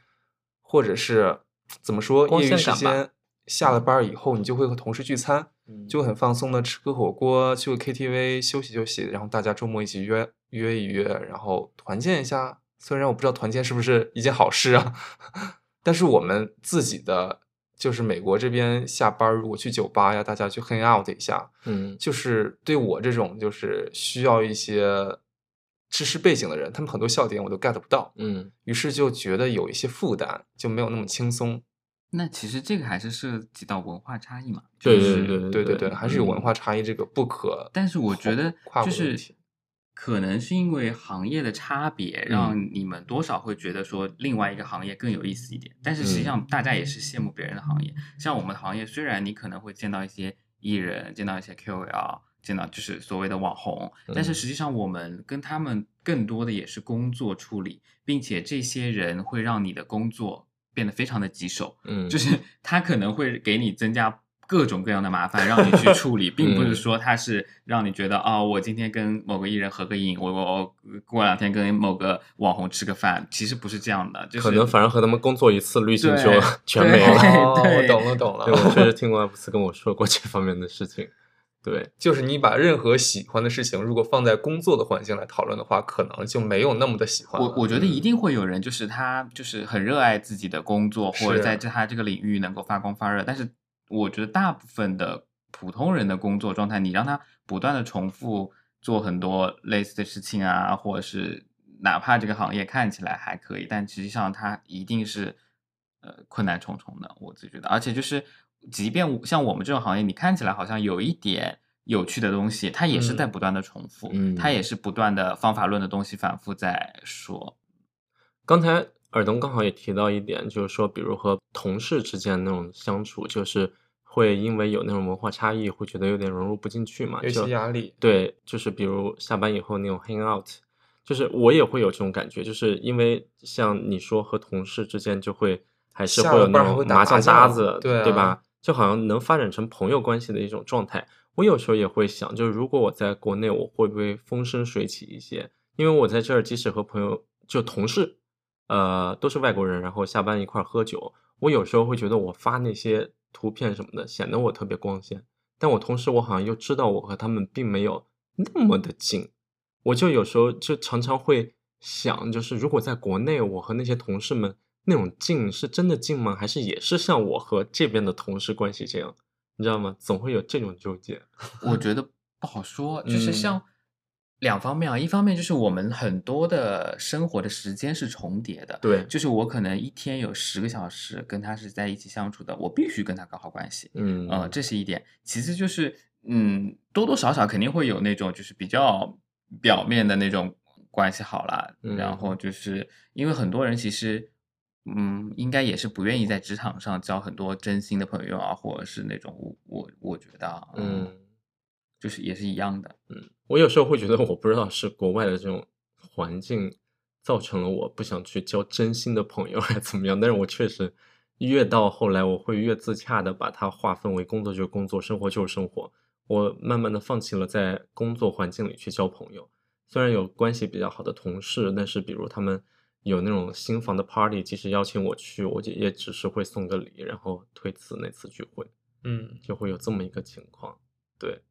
或者是怎么说，光业余时间下了班儿以后，你就会和同事聚餐，嗯就很放松的吃个火锅，去个 KTV 休息休息，然后大家周末一起约约一约，然后团建一下。虽然我不知道团建是不是一件好事啊，[laughs] 但是我们自己的就是美国这边下班如果去酒吧呀，大家去 hang out 一下，嗯就是对我这种就是需要一些知识背景的人，他们很多笑点我都 get 不到，嗯于是就觉得有一些负担，就没有那么轻松。那其实这个还是涉及到文化差异嘛。对就是对对对对对，还是有文化差异这个不可。但是我觉得就是可能是因为行业的差别，让你们多少会觉得说另外一个行业更有意思一点。但是实际上大家也是羡慕别人的行业。像我们的行业，虽然你可能会见到一些艺人，见到一些 KOL，见到就是所谓的网红，但是嗯实际上我们跟他们更多的也是工作处理，并且这些人会让你的工作变得非常的棘手。嗯，就是他可能会给你增加各种各样的麻烦，让你去 [laughs] 处理，并不是嗯说他是让你觉得哦，我今天跟某个艺人合个影，我我我过两天跟某个网红吃个饭，其实不是这样的，就是可能反而和他们工作一次，滤镜就全没了。哦，对我懂了懂了对，，我确实听过艾布斯跟我说过这方面的事情。对，就是你把任何喜欢的事情，如果放在工作的环境来讨论的话，可能就没有那么的喜欢。我我觉得一定会有人，就是他就是很热爱自己的工作，或者在这他这个领域能够发光发热。但是我觉得大部分的普通人的工作状态，你让他不断的重复做很多类似的事情啊，或者是哪怕这个行业看起来还可以，但实际上它一定是呃困难重重的。我自己觉得，而且就是即便像我们这种行业，你看起来好像有一点。有趣的东西，它也是在嗯不断的重复，嗯它也是不断的方法论的东西反复在说。刚才尔东刚好也提到一点，就是说，比如和同事之间那种相处，就是会因为有那种文化差异，会觉得有点融入不进去嘛，有就些压力。对，就是比如下班以后那种 hang out，就是我也会有这种感觉，就是因为像你说和同事之间就会还是会有那种麻将麻将搭子，对啊对吧？就好像能发展成朋友关系的一种状态。我有时候也会想，就是如果我在国内，我会不会风生水起一些？因为我在这儿，即使和朋友就同事，呃，都是外国人，然后下班一块儿喝酒，我有时候会觉得我发那些图片什么的，显得我特别光鲜。但我同时，我好像又知道我和他们并没有那么的近，我就有时候就常常会想，就是如果在国内，我和那些同事们那种近是真的近吗？还是也是像我和这边的同事关系这样？你知道吗？总会有这种纠结。我觉得不好说，就是嗯像两方面啊，一方面就是我们很多的生活的时间是重叠的，对就是我可能一天有十个小时跟他是在一起相处的，我必须跟他搞好关系，嗯呃，这是一点。其次就是，嗯，多多少少肯定会有那种就是比较表面的那种关系好啦，然嗯后就是因为很多人其实，嗯，应该也是不愿意在职场上交很多真心的朋友啊，或者是那种我我我觉得啊，嗯。就是也是一样的。嗯我有时候会觉得，我不知道是国外的这种环境造成了我不想去交真心的朋友，还是怎么样。但是我确实越到后来，我会越自洽的把它划分为工作就是工作，生活就是生活。我慢慢的放弃了在工作环境里去交朋友。虽然有关系比较好的同事，但是比如他们有那种新房的 party，即使邀请我去，我就也只是会送个礼，然后推辞那次聚会。嗯，就会有这么一个情况。对，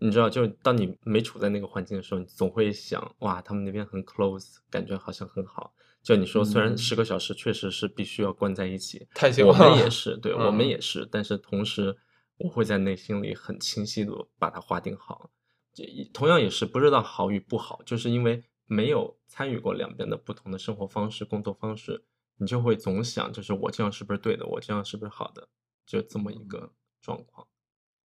你知道，就当你没处在那个环境的时候，你总会想，哇，他们那边很 close，感觉好像很好。就你说，虽然嗯十个小时确实是必须要关在一起，太了我们也是，对、我们嗯也是，但是同时，我会在内心里很清晰的把它划定好。这同样也是不知道好与不好，就是因为没有参与过两边的不同的生活方式、工作方式，你就会总想，就是我这样是不是对的，我这样是不是好的，就这么一个状况。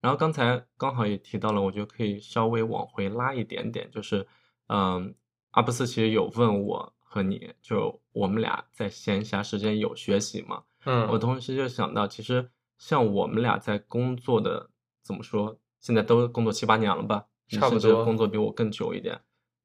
然后刚才刚好也提到了，我觉得可以稍微往回拉一点点，就是，嗯，阿布斯其实有问我和你，就我们俩在闲暇时间有学习吗？嗯，我同时就想到，其实像我们俩在工作的怎么说，现在都工作七八年了吧，差不多工作比我更久一点。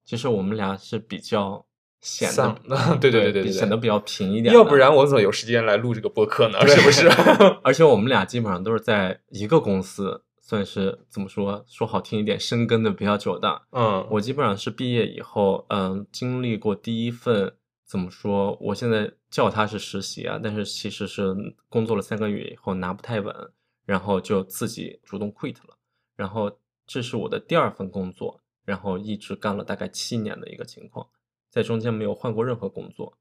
其实我们俩是比较显散 [laughs] 得，对对对对对显得比较平一点。要不然我怎么有时间来录这个播客呢？是不是？[laughs] 而且我们俩基本上都是在一个公司，算是怎么说，说好听一点，深耕的比较久的。嗯，我基本上是毕业以后，嗯，经历过第一份怎么说？我现在叫它是实习啊，但是其实是工作了三个月以后拿不太稳，然后就自己主动 quit 了。然后这是我的第二份工作，然后一直干了大概七年的一个情况，在中间没有换过任何工作。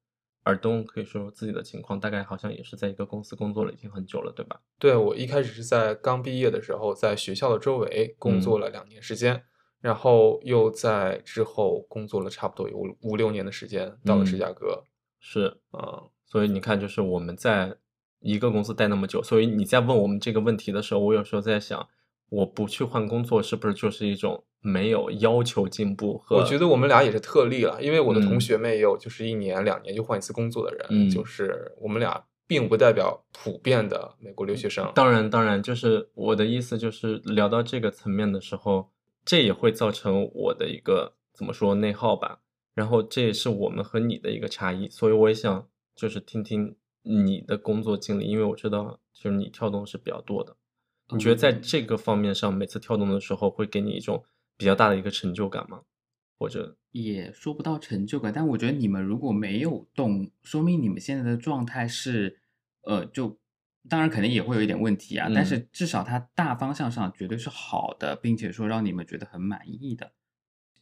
尔东可以说说自己的情况，大概好像也是在一个公司工作了已经很久了，对吧？对我一开始是在刚毕业的时候，在学校的周围工作嗯了两年时间，然后又在之后工作了差不多有五五六年的时间，到了芝嗯加哥。是，嗯，所以你看，就是我们在一个公司待那么久，所以你在问我们这个问题的时候，我有时候在想，我不去换工作，是不是就是一种没有要求进步和？我觉得我们俩也是特例了，因为我的同嗯学们也有就是一年两年就换一次工作的人，嗯就是我们俩并不代表普遍的美国留学生。当然，当然，就是我的意思，就是聊到这个层面的时候，这也会造成我的一个怎么说内耗吧。然后这也是我们和你的一个差异，所以我也想就是听听你的工作经历，因为我知道就是你跳动是比较多的。你觉得在嗯这个方面上，每次跳动的时候会给你一种比较大的一个成就感吗？或者，也说不到成就感，但我觉得你们如果没有动，说明你们现在的状态是，呃，就当然肯定也会有一点问题啊，但嗯是至少它大方向上绝对是好的，并且说让你们觉得很满意的。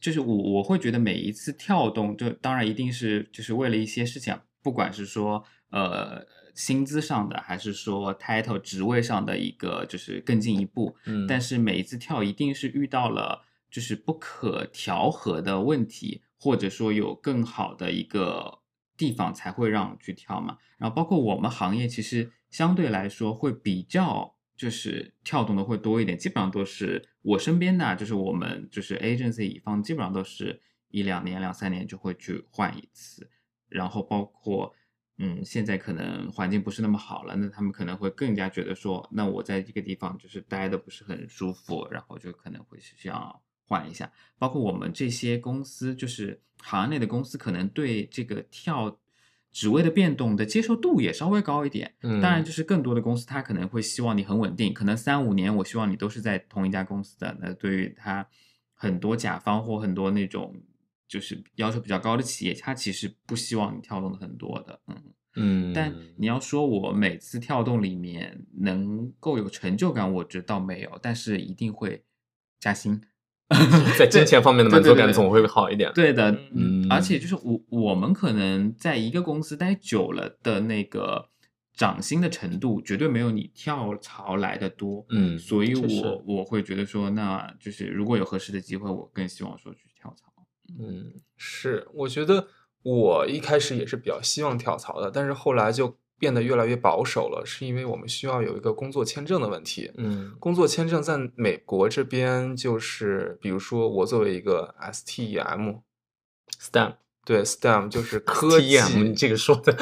就是我我会觉得每一次跳动，就当然一定是就是为了一些事情啊，不管是说呃薪资上的，还是说 title 职位上的一个就是更进一步，嗯，但是每一次跳一定是遇到了就是不可调和的问题，或者说有更好的一个地方才会让去跳嘛。然后包括我们行业其实相对来说会比较就是跳动的会多一点，基本上都是我身边的，就是我们就是 agency 乙方基本上都是一两年、两三年就会去换一次，然后包括。嗯，现在可能环境不是那么好了，那他们可能会更加觉得说，那我在这个地方就是待的不是很舒服，然后就可能会是这样换一下。包括我们这些公司，就是行业内的公司，可能对这个跳职位的变动的接受度也稍微高一点。嗯，当然，就是更多的公司，他可能会希望你很稳定，可能三五年，我希望你都是在同一家公司的。那对于他很多甲方或很多那种就是要求比较高的企业，他其实不希望你跳动的很多的，嗯。嗯，但你要说我每次跳动里面能够有成就感，我觉得倒没有，但是一定会加薪。[laughs] 在金钱方面的满足感总会好一点。对的，嗯嗯，而且就是我我们可能在一个公司待久了的那个涨薪的程度，绝对没有你跳槽来的多。嗯所以我我会觉得说，那就是如果有合适的机会，我更希望说去跳槽。嗯是，我觉得我一开始也是比较希望跳槽的，但是后来就变得越来越保守了，是因为我们需要有一个工作签证的问题。嗯。工作签证在美国这边就是，比如说我作为一个 STEM，，STEM 对 STEM 就是科技 TM，你这个说的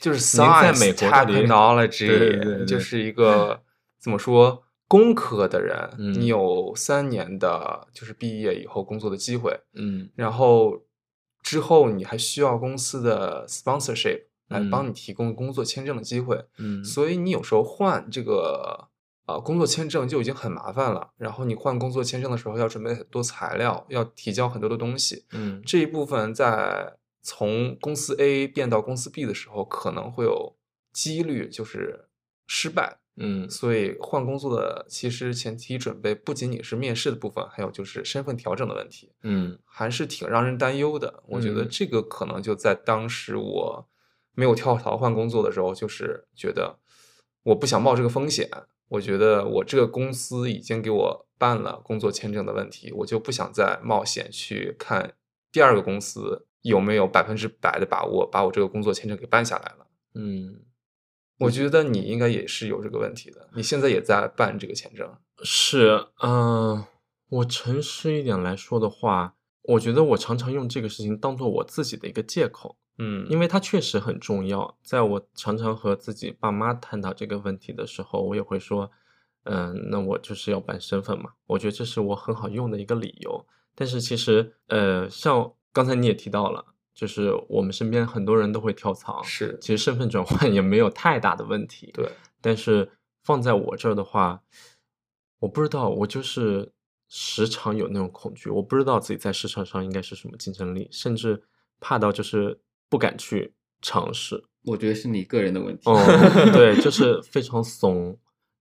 就是您在美国 technology，对对对对。就是一个怎么说工科的人，嗯。你有三年的就是毕业以后工作的机会，嗯。然后之后你还需要公司的 sponsorship 来嗯。帮你提供工作签证的机会，嗯，所以你有时候换这个呃工作签证就已经很麻烦了，然后你换工作签证的时候要准备很多材料，要提交很多的东西，嗯。这一部分在从公司 A 变到公司 B 的时候，可能会有几率就是失败。嗯。所以换工作的其实前提准备不仅仅是面试的部分，还有就是身份调整的问题，嗯。还是挺让人担忧的。我觉得嗯。这个可能就在当时我没有跳槽换工作的时候，就是觉得我不想冒这个风险。我觉得我这个公司已经给我办了工作签证的问题，我就不想再冒险去看第二个公司有没有百分之百的把握把我这个工作签证给办下来了。嗯，我觉得你应该也是有这个问题的，你现在也在办这个签证。是，嗯、我诚实一点来说的话，我觉得我常常用这个事情当做我自己的一个借口，嗯因为它确实很重要。在我常常和自己爸妈探讨这个问题的时候，我也会说，嗯、那我就是要办身份嘛，我觉得这是我很好用的一个理由。但是其实，呃，像刚才你也提到了，就是我们身边很多人都会跳槽，是其实身份转换也没有太大的问题。对，但是放在我这儿的话，我不知道，我就是时常有那种恐惧，我不知道自己在市场上应该是什么竞争力，甚至怕到就是不敢去尝试。我觉得是你个人的问题。嗯，[laughs] 对，就是非常怂。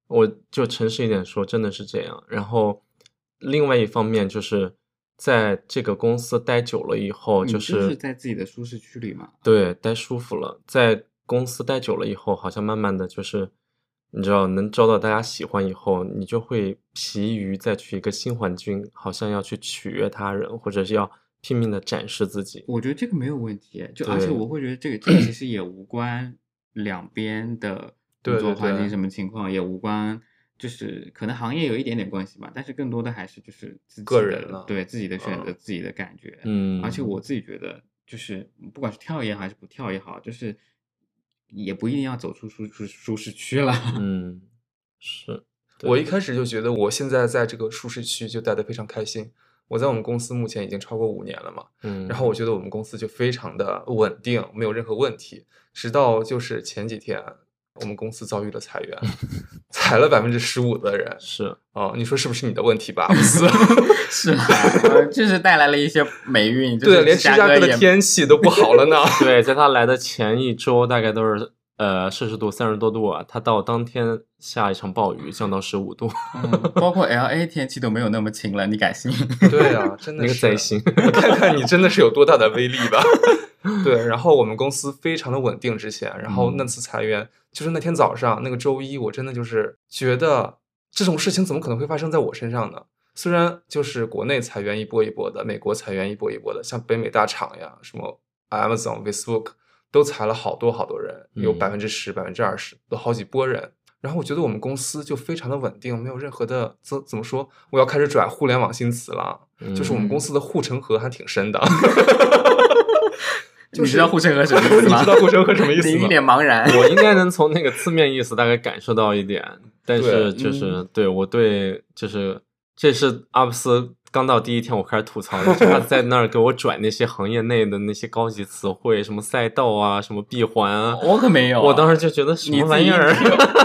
我就诚实一点说，真的是这样。然后另外一方面就是在这个公司待久了以后，就是在自己的舒适区里嘛。对，待舒服了，在公司待久了以后，好像慢慢的就是，你知道，能招到大家喜欢以后，你就会疲于再去一个新环境，好像要去取悦他人，或者是要拼命的展示自己。我觉得这个没有问题，就而且我会觉得这个这个其实也无关两边的对工作环境什么情况也无关，就是可能行业有一点点关系吧，但是更多的还是就是自己个人了对自己的选择、嗯自己的感觉。嗯，而且我自己觉得，就是不管是跳也好，还是不跳也好，就是也不一定要走出舒舒舒适区了。[laughs] 嗯是，我一开始就觉得我现在在这个舒适区就待得非常开心。我在我们公司目前已经超过五年了嘛，嗯，然后我觉得我们公司就非常的稳定，没有任何问题。直到就是前几天，我们公司遭遇了裁员，[laughs] 裁了百分之十五的人。是哦，你说是不是你的问题吧？不 [laughs] 是，是啊，呃就是带来了一些霉运，就是对，连芝加哥的天气都不好了呢。[laughs] 对，在他来的前一周，大概都是呃摄氏度三十多度啊，它到当天下一场暴雨，降到十五度，嗯，包括 L A 天气都没有那么晴了，你敢信？[laughs] 对啊，真的那个是贼心。[laughs] 你看看你真的是有多大的威力吧？[laughs] 对，然后我们公司非常的稳定，之前，然后那次裁员，就是那天早上那个周一，我真的就是觉得这种事情怎么可能会发生在我身上呢？虽然就是国内裁员一波一波的，美国裁员一波一波的，像北美大厂呀，什么 Amazon、Facebook 都裁了好多好多人，有嗯百分之十、百分之二十，都好几波人。然后我觉得我们公司就非常的稳定，没有任何的怎怎么说，我要开始转互联网新词了。就是我们公司的护城河还挺深的。[laughs] 你知 [laughs] 道护城河什么意思吗？你知道护城河什么意思吗你一脸茫然。我应该能从那个字面意思大概感受到一点，但是就是嗯对我对就是这是阿布斯刚到第一天我开始吐槽他在那儿给我转那些行业内的那些高级词汇，什么赛道啊，什么闭环啊，我可没有啊，我当时就觉得什么玩意儿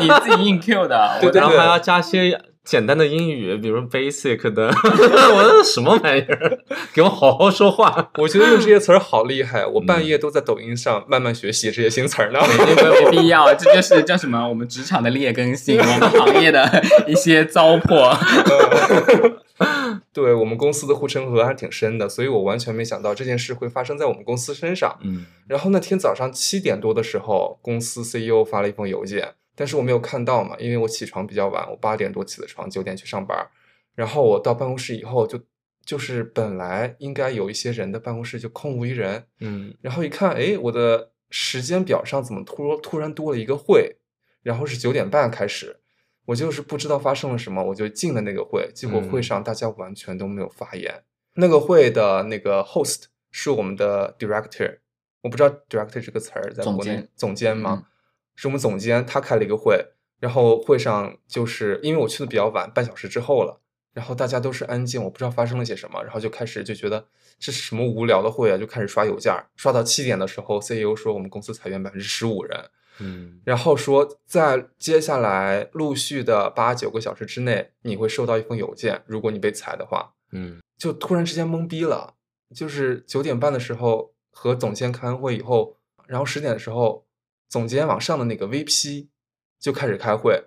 你自己硬 Q 的，[laughs] 对对。然后还要加些简单的英语，比如 basic 的，[laughs] 我说什么玩意儿，给我好好说话。我觉得用这些词儿好厉害，我半夜都在抖音上慢慢学习这些新词儿呢。没没必要，这就是叫什么？我们职场的劣根性，我们行业的一些糟粕。[laughs] 对我们公司的护城河还挺深的，所以我完全没想到这件事会发生在我们公司身上。嗯然后那天早上七点多的时候，公司 CEO 发了一封邮件，但是我没有看到嘛，因为我起床比较晚，我八点多起的床，九点去上班。然后我到办公室以后就，就是本来应该有一些人的办公室就空无一人，嗯然后一看，哎，我的时间表上怎么突突然多了一个会，然后是九点半开始，我就是不知道发生了什么，我就进了那个会，结果会嗯上大家完全都没有发言。那个会的那个 host 是我们的 director，我不知道 director 这个词儿在国内总监总监吗？嗯是我们总监，他开了一个会，然后会上就是因为我去的比较晚，半小时之后了。然后大家都是安静，我不知道发生了些什么，然后就开始就觉得这是什么无聊的会啊，就开始刷邮件，刷到七点的时候，CEO 说我们公司裁员百分之十五人，嗯然后说在接下来陆续的八九个小时之内，你会收到一封邮件，如果你被裁的话，嗯就突然之间懵逼了，就是九点半的时候和总监开完会以后，然后十点的时候，总监往上的那个 VP 就开始开会，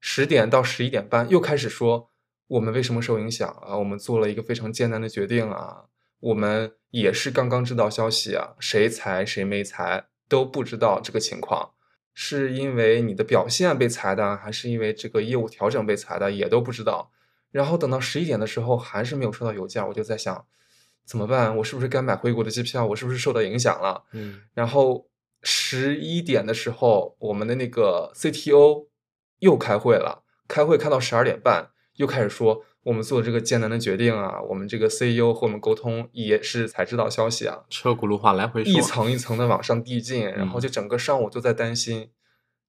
十点到十一点半又开始说我们为什么受影响啊，我们做了一个非常艰难的决定啊，我们也是刚刚知道消息啊，谁裁谁没裁都不知道这个情况。是因为你的表现被裁的，还是因为这个业务调整被裁的，也都不知道。然后等到十一点的时候，还是没有收到邮件，我就在想，怎么办？我是不是该买回国的机票？我是不是受到影响了？嗯然后十一点的时候，我们的那个 CTO 又开会了，开会开到十二点半，又开始说我们做这个艰难的决定啊，我们这个 CEO 和我们沟通也是才知道消息啊，车轱辘话来回说，一层一层的往上递进，然后就整个上午都在担心，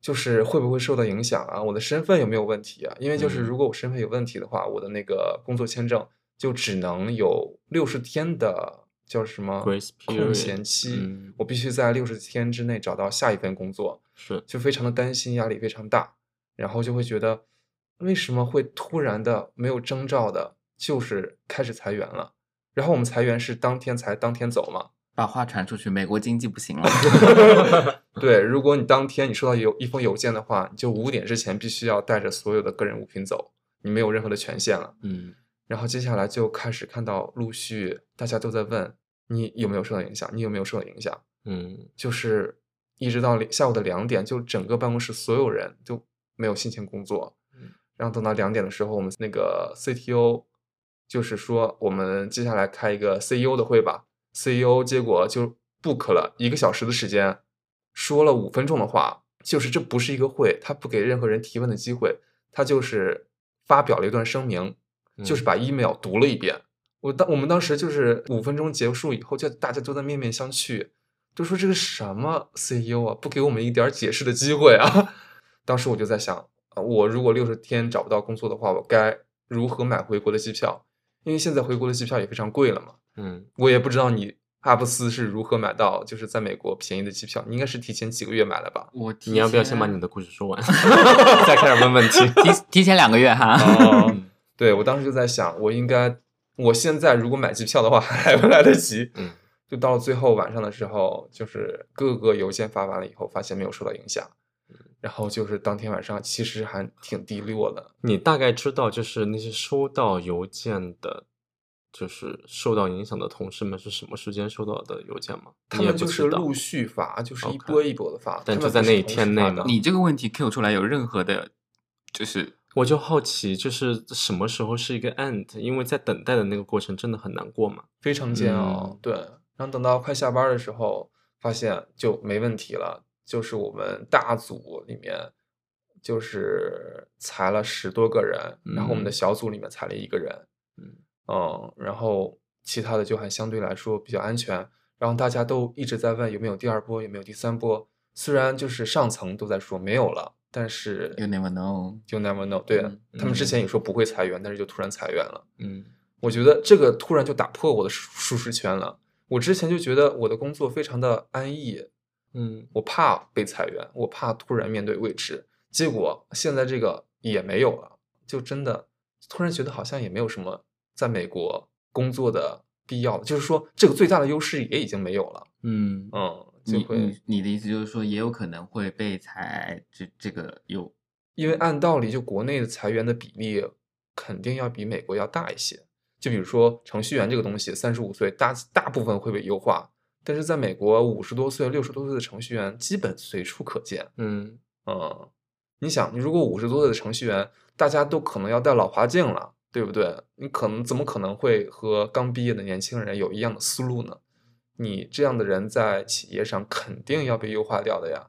就是会不会受到影响啊？我的身份有没有问题啊？因为就是嗯如果我身份有问题的话，我的那个工作签证就只能有六十天的叫什么 Grace 空闲期，嗯我必须在六十天之内找到下一份工作，是就非常的担心，压力非常大，然后就会觉得为什么会突然的没有征兆的，就是开始裁员了。然后我们裁员是当天裁当天走嘛，把话传出去，美国经济不行了。[laughs] 对，如果你当天你收到邮一封邮件的话，你就五点之前必须要带着所有的个人物品走，你没有任何的权限了。嗯然后接下来就开始看到陆续大家都在问你有没有受到影响，你有没有受到影响，嗯就是一直到下午的两点，就整个办公室所有人都没有心情工作嗯。然后等到两点的时候，我们那个 CTO 就是说我们接下来开一个 CEO 的会吧，CEO 结果就 book 了一个小时的时间，说了五分钟的话，就是这不是一个会，他不给任何人提问的机会，他就是发表了一段声明，就是嗯把 email 读了一遍。我当我们当时就是五分钟结束以后，就大家都在面面相觑，就说这个什么 CEO 啊，不给我们一点解释的机会啊！[laughs] 当时我就在想，呃我如果六十天找不到工作的话，我该如何买回国的机票？因为现在回国的机票也非常贵了嘛。嗯，我也不知道你阿布斯是如何买到就是在美国便宜的机票，你应该是提前几个月买了吧？我你要不要先把你的故事说完，[laughs] 再开始问问题？提提前两个月哈？哦嗯对我当时就在想，我应该，我现在如果买机票的话，[laughs] 还来不来得及？嗯，就到了最后晚上的时候，就是各个邮件发完了以后，发现没有受到影响，然后就是当天晚上其实还挺低落的。你大概知道，就是那些收到邮件的，就是受到影响的同事们是什么时间收到的邮件吗？他们就是陆续发，就是一波一波的发，但就在那一天内呢你这个问题 Q 出来有任何的，就是我就好奇，就是什么时候是一个 end？因为在等待的那个过程真的很难过嘛。非常煎熬。嗯对，然后等到快下班的时候，发现就没问题了，就是我们大组里面就是裁了十多个人，然后我们的嗯小组里面裁了一个人，嗯嗯，然后其他的就还相对来说比较安全。然后大家都一直在问有没有第二波，有没有第三波。虽然就是上层都在说没有了，但是 You never know，you never know。对，嗯他们之前也说不会裁员，但是就突然裁员了。嗯我觉得这个突然就打破我的舒舒适圈了。我之前就觉得我的工作非常的安逸，嗯我怕被裁员，我怕突然面对未知。结果现在这个也没有了，就真的突然觉得好像也没有什么在美国工作的必要了。就是说，这个最大的优势也已经没有了。嗯嗯，就你会你你的意思就是说，也有可能会被裁，这这个有因为按道理，就国内的裁员的比例肯定要比美国要大一些。就比如说程序员这个东西，三十五岁大大部分会被优化，但是在美国五十多岁、六十多岁的程序员基本随处可见。嗯嗯，你想，如果五十多岁的程序员，大家都可能要戴老花镜了，对不对？你可能怎么可能会和刚毕业的年轻人有一样的思路呢？你这样的人在企业上肯定要被优化掉的呀。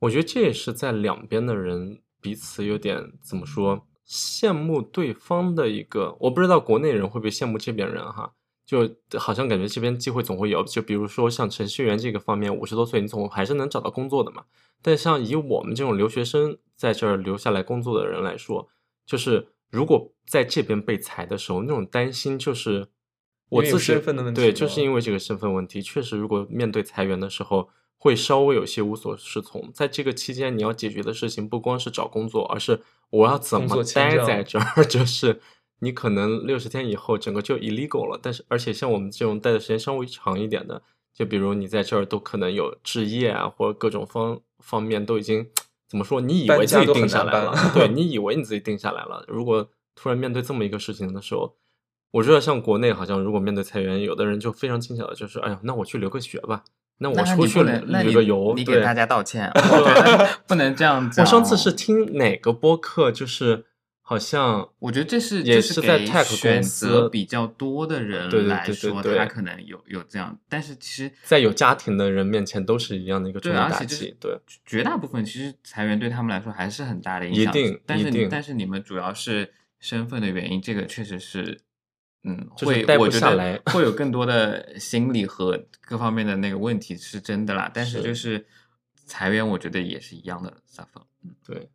我觉得这也是在两边的人彼此有点怎么说羡慕对方的一个，我不知道国内人会不会羡慕这边人哈，就好像感觉这边机会总会有，就比如说像程序员这个方面，五十多岁你总还是能找到工作的嘛。但像以我们这种留学生在这儿留下来工作的人来说，就是如果在这边被裁的时候，那种担心就是我自己身份的问对，就是因为这个身份问题，确实如果面对裁员的时候，会稍微有些无所适从。在这个期间，你要解决的事情不光是找工作，而是我要怎么待在这儿，[laughs] 就是。你可能六十天以后整个就 illegal 了，但是而且像我们这种待的时间稍微长一点的，就比如你在这儿都可能有置业啊，或者各种方方面都已经怎么说？你以为自己定下来了，对你以为你自己定下来了，如果突然面对这么一个事情的时候，我觉得像国内好像如果面对裁员，有的人就非常轻巧的，就是哎呀，那我去留个学吧，那我出去旅个游，对你给大家道歉，[laughs] 不能这样讲。我上次是听哪个播客，就是好像我觉得这是也是在选择比较多的人来说，他可能有有这样，但是其实在有家庭的人面前都是一样的一个重打击，对，绝大部分其实裁员对他们来说还是很大的影响。一定但是但是你们主要是身份的原因，这个确实是，嗯，会我觉得 [laughs] 会有更多的心理和各方面的那个问题是真的啦。但是是就是裁员，我觉得也是一样的 suffer。对，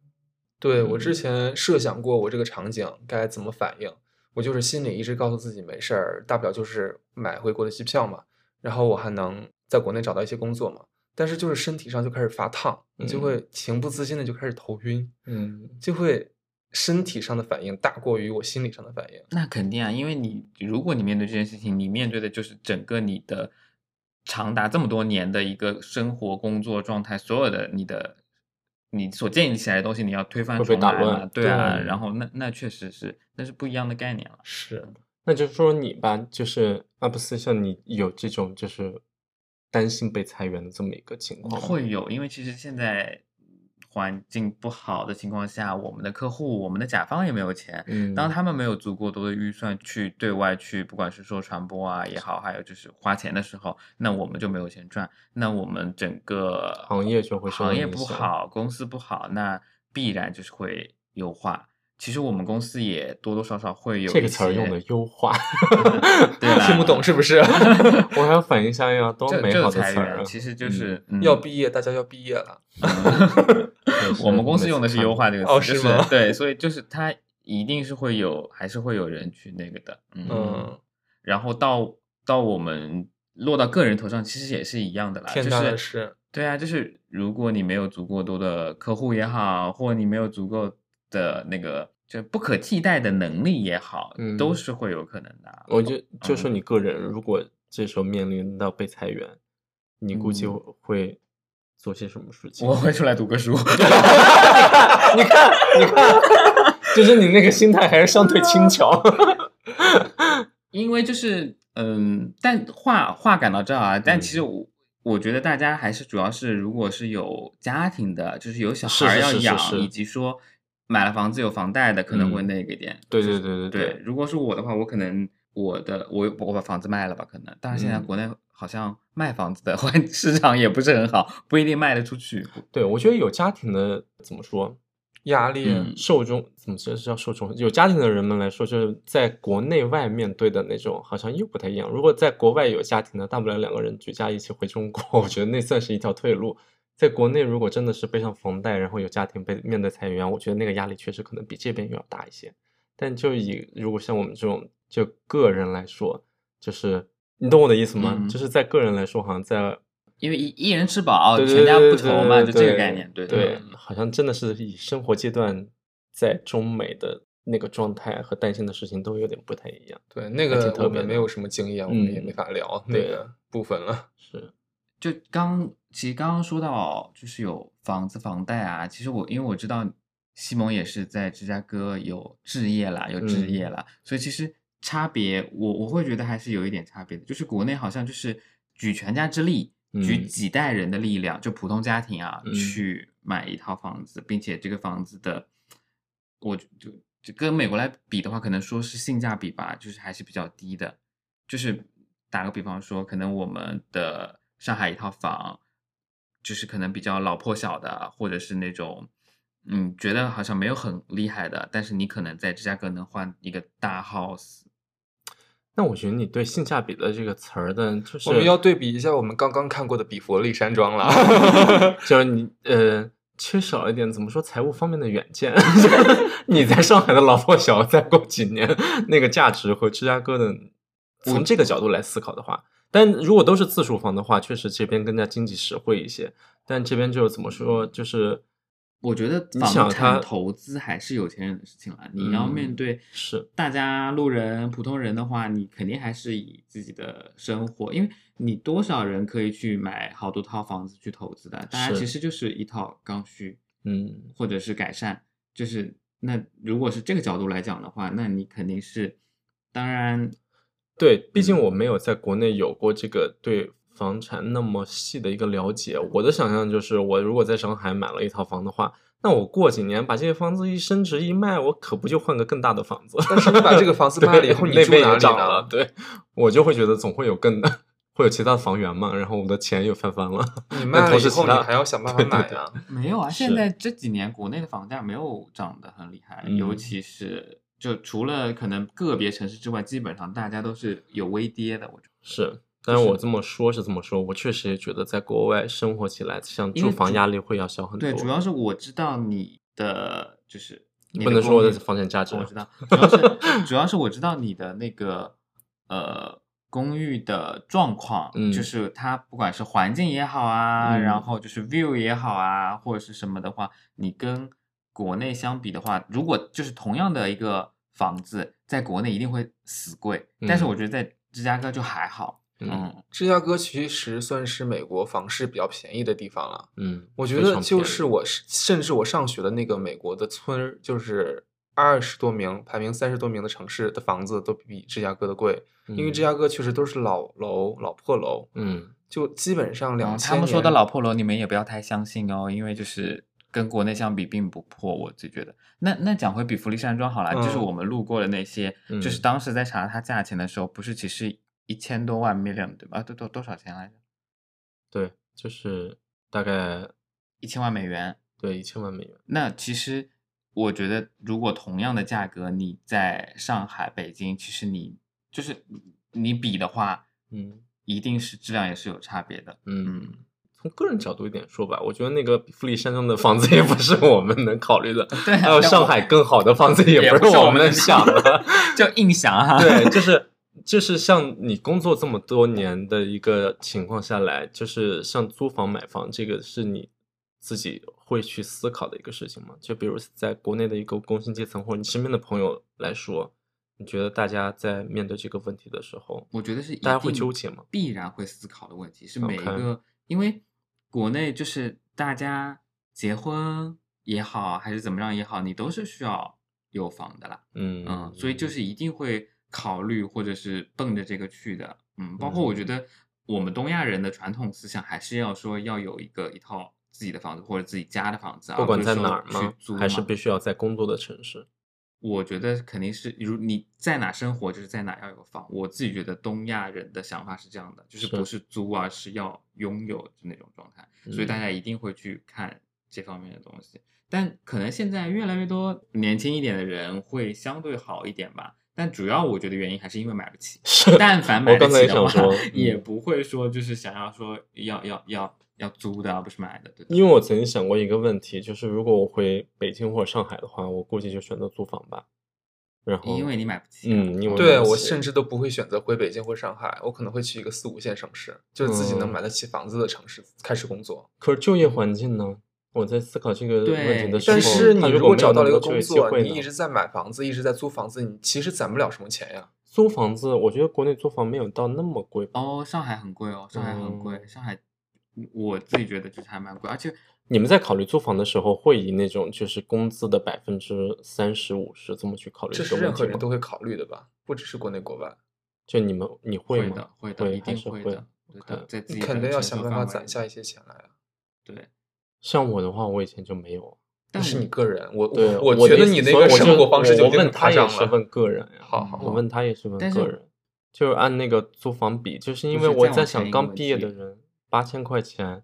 对，我嗯之前设想过我这个场景该怎么反应，我就是心里一直告诉自己没事儿，大不了就是买回国的机票嘛，然后我还能在国内找到一些工作嘛。但是就是身体上就开始发烫，你就嗯会情不自禁的就开始头晕，嗯，就会身体上的反应大过于我心理上的反应。那肯定啊，因为你如果你面对这件事情，你面对的就是整个你的长达这么多年的一个生活、工作状态，所有的你的你所建立起来的东西，你要推翻重来嘛对啊，对然后那那确实是，那是不一样的概念了。是，那就是说你吧，就是阿布斯，像你有这种就是担心被裁员的这么一个情况，会有，因为其实现在环境不好的情况下，我们的客户、我们的甲方也没有钱。嗯，当他们没有足够多的预算去对外去，不管是说传播啊也好，还有就是花钱的时候，那我们就没有钱赚，那我们整个行业就会行业不好，公司不好，那必然就是会优化。其实我们公司也多多少少会有这个一些词儿用的优化，[laughs] 对啦听不懂是不是？[laughs] 我还要反应一下呀，多这这美好个裁员的词！其实就是、嗯要毕业，大家要毕业了。[laughs] 我们公司用的是“优化”这个词，哦就是吗对，所以就是它一定是会有，还是会有人去那个的，嗯。嗯，然后到到我们落到个人头上，其实也是一样的啦，天大的就是事。对啊，就是如果你没有足够多的客户也好，或你没有足够的那个就不可替代的能力也好，嗯都是会有可能的啊。我就就说嗯你个人，如果这时候面临到被裁员，你估计嗯会做些什么事情？[laughs] 我会出来读个书，[laughs] 你看，你看，就是你那个心态还是相对轻 [laughs] 巧。因为就是嗯，但话话赶到这儿啊，但嗯其实我。我觉得大家还是主要是，如果是有家庭的，就是有小孩要养，是是是以及说买了房子有房贷的，可能会嗯那个一点。对就是对对对对，如果是我的话，我可能我的我我把房子卖了吧，可能。但是现在嗯国内好像卖房子的 [laughs] 环市场也不是很好，不一定卖得出去。对，我觉得有家庭的怎么说，压力，嗯受众怎么说是叫受众？有家庭的人们来说，就是在国内外面对的那种，好像又不太一样。如果在国外有家庭的，大不了两个人举家一起回中国，我觉得那算是一条退路。在国内，如果真的是背上房贷，然后有家庭被面对裁员，我觉得那个压力确实可能比这边又要大一些。但就以如果像我们这种就个人来说，就是你懂我的意思吗？嗯就是在个人来说，好像在因为一一人吃饱，全家不愁嘛，就这个概念。对对嗯，好像真的是以生活阶段在中美的那个状态和担心的事情都有点不太一样。对那还挺个特别的我们没有什么经验，我们也嗯没法聊那对个部分了。是，就刚其实刚刚说到就是有房子房贷啊，其实我因为我知道西蒙也是在芝加哥有置业啦，有置业嗯。啦，所以其实差别我我会觉得还是有一点差别的，就是国内好像就是举全家之力，举嗯。几代人的力量，就普通家庭啊、嗯。去买一套房子，并且这个房子的，我就就就跟美国来比的话，可能说是性价比吧，就是还是比较低的。就是打个比方说，可能我们的上海一套房，就是可能比较老破小的，或者是那种嗯觉得好像没有很厉害的，但是你可能在芝加哥能换一个大 house。那我觉得你对性价比的这个词儿的，就是我们要对比一下我们刚刚看过的比佛利山庄了。[laughs] [laughs] 就是你呃缺少一点怎么说财务方面的远见。[laughs] 你在上海的老破小，再过几年那个价值和芝加哥的，从这个角度来思考的话，但如果都是自住房的话，确实这边更加经济实惠一些。但这边就怎么说，就是我觉得房产它投资还是有钱人的事情了。你要面嗯对是大家路人、普通人的话，你肯定还是以自己的生活，因为你多少人可以去买好多套房子去投资的？大家其实就是一套刚需，嗯或者是改善。就是那如果是这个角度来讲的话，那你肯定是，当然对，毕竟我没有在国内有过这个对房产那么细的一个了解。我的想象就是，我如果在上海买了一套房的话，那我过几年把这些房子一升值一卖，我可不就换个更大的房子？但是你把这个房子卖了以后，[laughs] 你那边住哪里也涨了，呢？对我就会觉得总会有更的，会有其他的房源嘛，然后我的钱又翻番了。你卖了以后，你还要想办法对对对买啊。没有啊，现在这几年国内的房价没有涨得很厉害，尤嗯其是就除了可能个别城市之外，基本上大家都是有微跌的。我觉得是，但是我这么说是这么说，我确实也觉得在国外生活起来，像住房压力会要小很多。对，主要是我知道你的就是你不能说我的房产价值我知道，主要是 [laughs] 主要是我知道你的那个呃公寓的状况，嗯就是它不管是环境也好啊，嗯然后就是 view 也好啊，或者是什么的话，你跟国内相比的话，如果就是同样的一个房子，在国内一定会死贵，但是嗯。我觉得在芝加哥就还好，嗯嗯。芝加哥其实算是美国房市比较便宜的地方了。嗯，我觉得就是我，甚至我上学的那个美国的村儿，就是二十多名、排名三十多名的城市的房子都比芝加哥的贵，因为芝加哥确实都是老楼、老破楼，嗯。就基本上两千、他们说的老破楼，你们也不要太相信哦，因为就是跟国内相比并不破，我自己觉得。那那讲回比弗利山庄好了，就是嗯我们路过的那些，就是嗯当时在查它价钱的时候，不是其实一千多万 million 对吧？啊多多多少钱来着？对，就是大概一千万美元。对一千万美元。那其实我觉得，如果同样的价格，你在上海、北京，其实你就是你比的话，嗯一定是质量也是有差别的。嗯，从个人角度一点说吧，我觉得那个比弗利山庄的房子也不是我们能考虑的，[laughs] 对啊还有上海更好的房子也不是我们能想的。[laughs] 就硬想哈、对，就是就是像你工作这么多年的一个情况下来，就是像租房买房这个是你自己会去思考的一个事情吗？就比如在国内的一个工薪阶层或者你身边的朋友来说，你觉得大家在面对这个问题的时候，我觉得是大家会纠结吗？必然会思考的问题，是每一个因为国内就是大家结婚也好，还是怎么样也好，你都是需要有房的啦。嗯嗯，所以就是一定会考虑或者是奔着这个去的。嗯，包括我觉嗯得我们东亚人的传统思想还是要说要有一个一套自己的房子或者自己家的房子啊，不管在哪儿吗去租？还是必须要在工作的城市？我觉得肯定是，如你在哪生活，就是在哪要有房。我自己觉得东亚人的想法是这样的，就是是不是租啊，是要拥有的那种状态，所以大嗯家一定会去看这方面的东西。但可能现在越来越多年轻一点的人会相对好一点吧，但主要我觉得原因还是因为买不起。但凡买得起的话，也嗯不会说就是想要说要要要要租的，而不是买的，对？因为我曾经想过一个问题，就是如果我回北京或者上海的话，我估计就选择租房吧。然后，因为你买不起啊。嗯因为对我甚至都不会选择回北京或上海，我可能会去一个四五线城市，就是自己能嗯买得起房子的城市开始工作。可是就业环境呢？我在思考这个问题的时候，但是你如果找到了一个工作，你一直在买房子，一直在租房子，你其实攒不了什么钱呀。租房子，我觉得国内租房没有到那么贵。哦，上海很贵哦，上海很贵，嗯上海我自己觉得就是还蛮贵，而且你们在考虑租房的时候，会以那种就是工资的百分之三十五十这么去考虑这是任个问题吗？何人都会考虑的吧，不只是国内国外。就你们你会吗？的，会的，一定是会会的，对的在自己肯定要想办法攒下一些钱来啊。对，像我的话，我以前就没有。但是你个人，我对，我我觉得你那个生活方式我就我问他也。是问个人呀。好好好我问他也是问个人，就是按那个租房比，就是因为我在想刚毕业的人，八千块钱，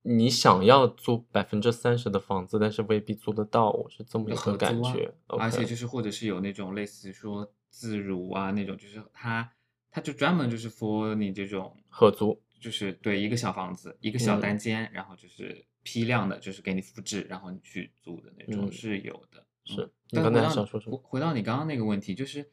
你想要租百分之三十的房子，但是未必租得到，我是这么一个感觉。而且就是或者是有那种类似于说自如啊那种，就是他他就专门就是 for 你这种合租，就是对一个小房子一个小嗯单间，然后就是批量的，就是给你复制，然后你去租的那种嗯是有的。是嗯你刚才想说什么回回到你刚刚那个问题，就是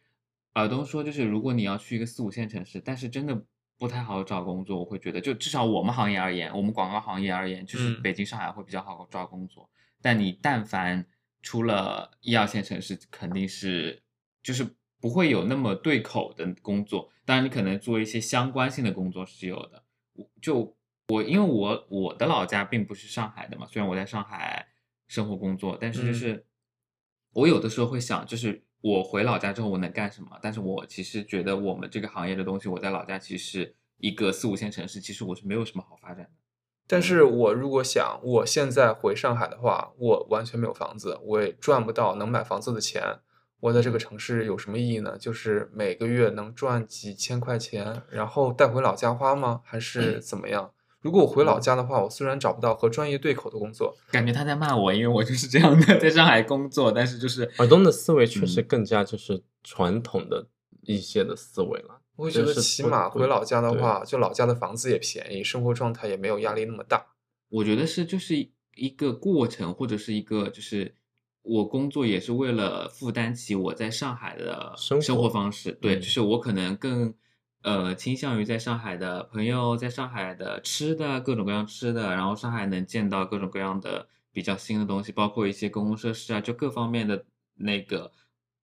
耳东说，就是如果你要去一个四五线城市，但是真的不太好找工作，我会觉得，就至少我们行业而言，我们广告行业而言，就是嗯北京、上海会比较好找工作。但你但凡出了一二线城市，肯定是就是不会有那么对口的工作。当然，你可能做一些相关性的工作是有的。我就我因为我我的老家并不是上海的嘛，虽然我在上海生活工作，但是就嗯是、我有的时候会想，就是我回老家之后我能干什么？但是我其实觉得我们这个行业的东西，我在老家其实一个四五线城市，其实我是没有什么好发展的。但是我如果想我现在回上海的话，我完全没有房子，我也赚不到能买房子的钱。我在这个城市有什么意义呢？就是每个月能赚几千块钱，然后带回老家花吗？还是怎么样？如果我回老家的话，我虽然找不到和专业对口的工作，感觉他在骂我，因为我就是这样的，在上海工作，但是就是尔东的思维确实嗯更加就是传统的一些的思维了。我会觉得起码回老家的话，就老家的房子也便宜，生活状态也没有压力那么大。我觉得是就是一个过程，或者是一个就是我工作也是为了负担起我在上海的生生活活方式。对，嗯就是我可能更呃倾向于在上海的朋友，在上海的吃的各种各样吃的，然后上海能见到各种各样的比较新的东西，包括一些公共设施啊，就各方面的那个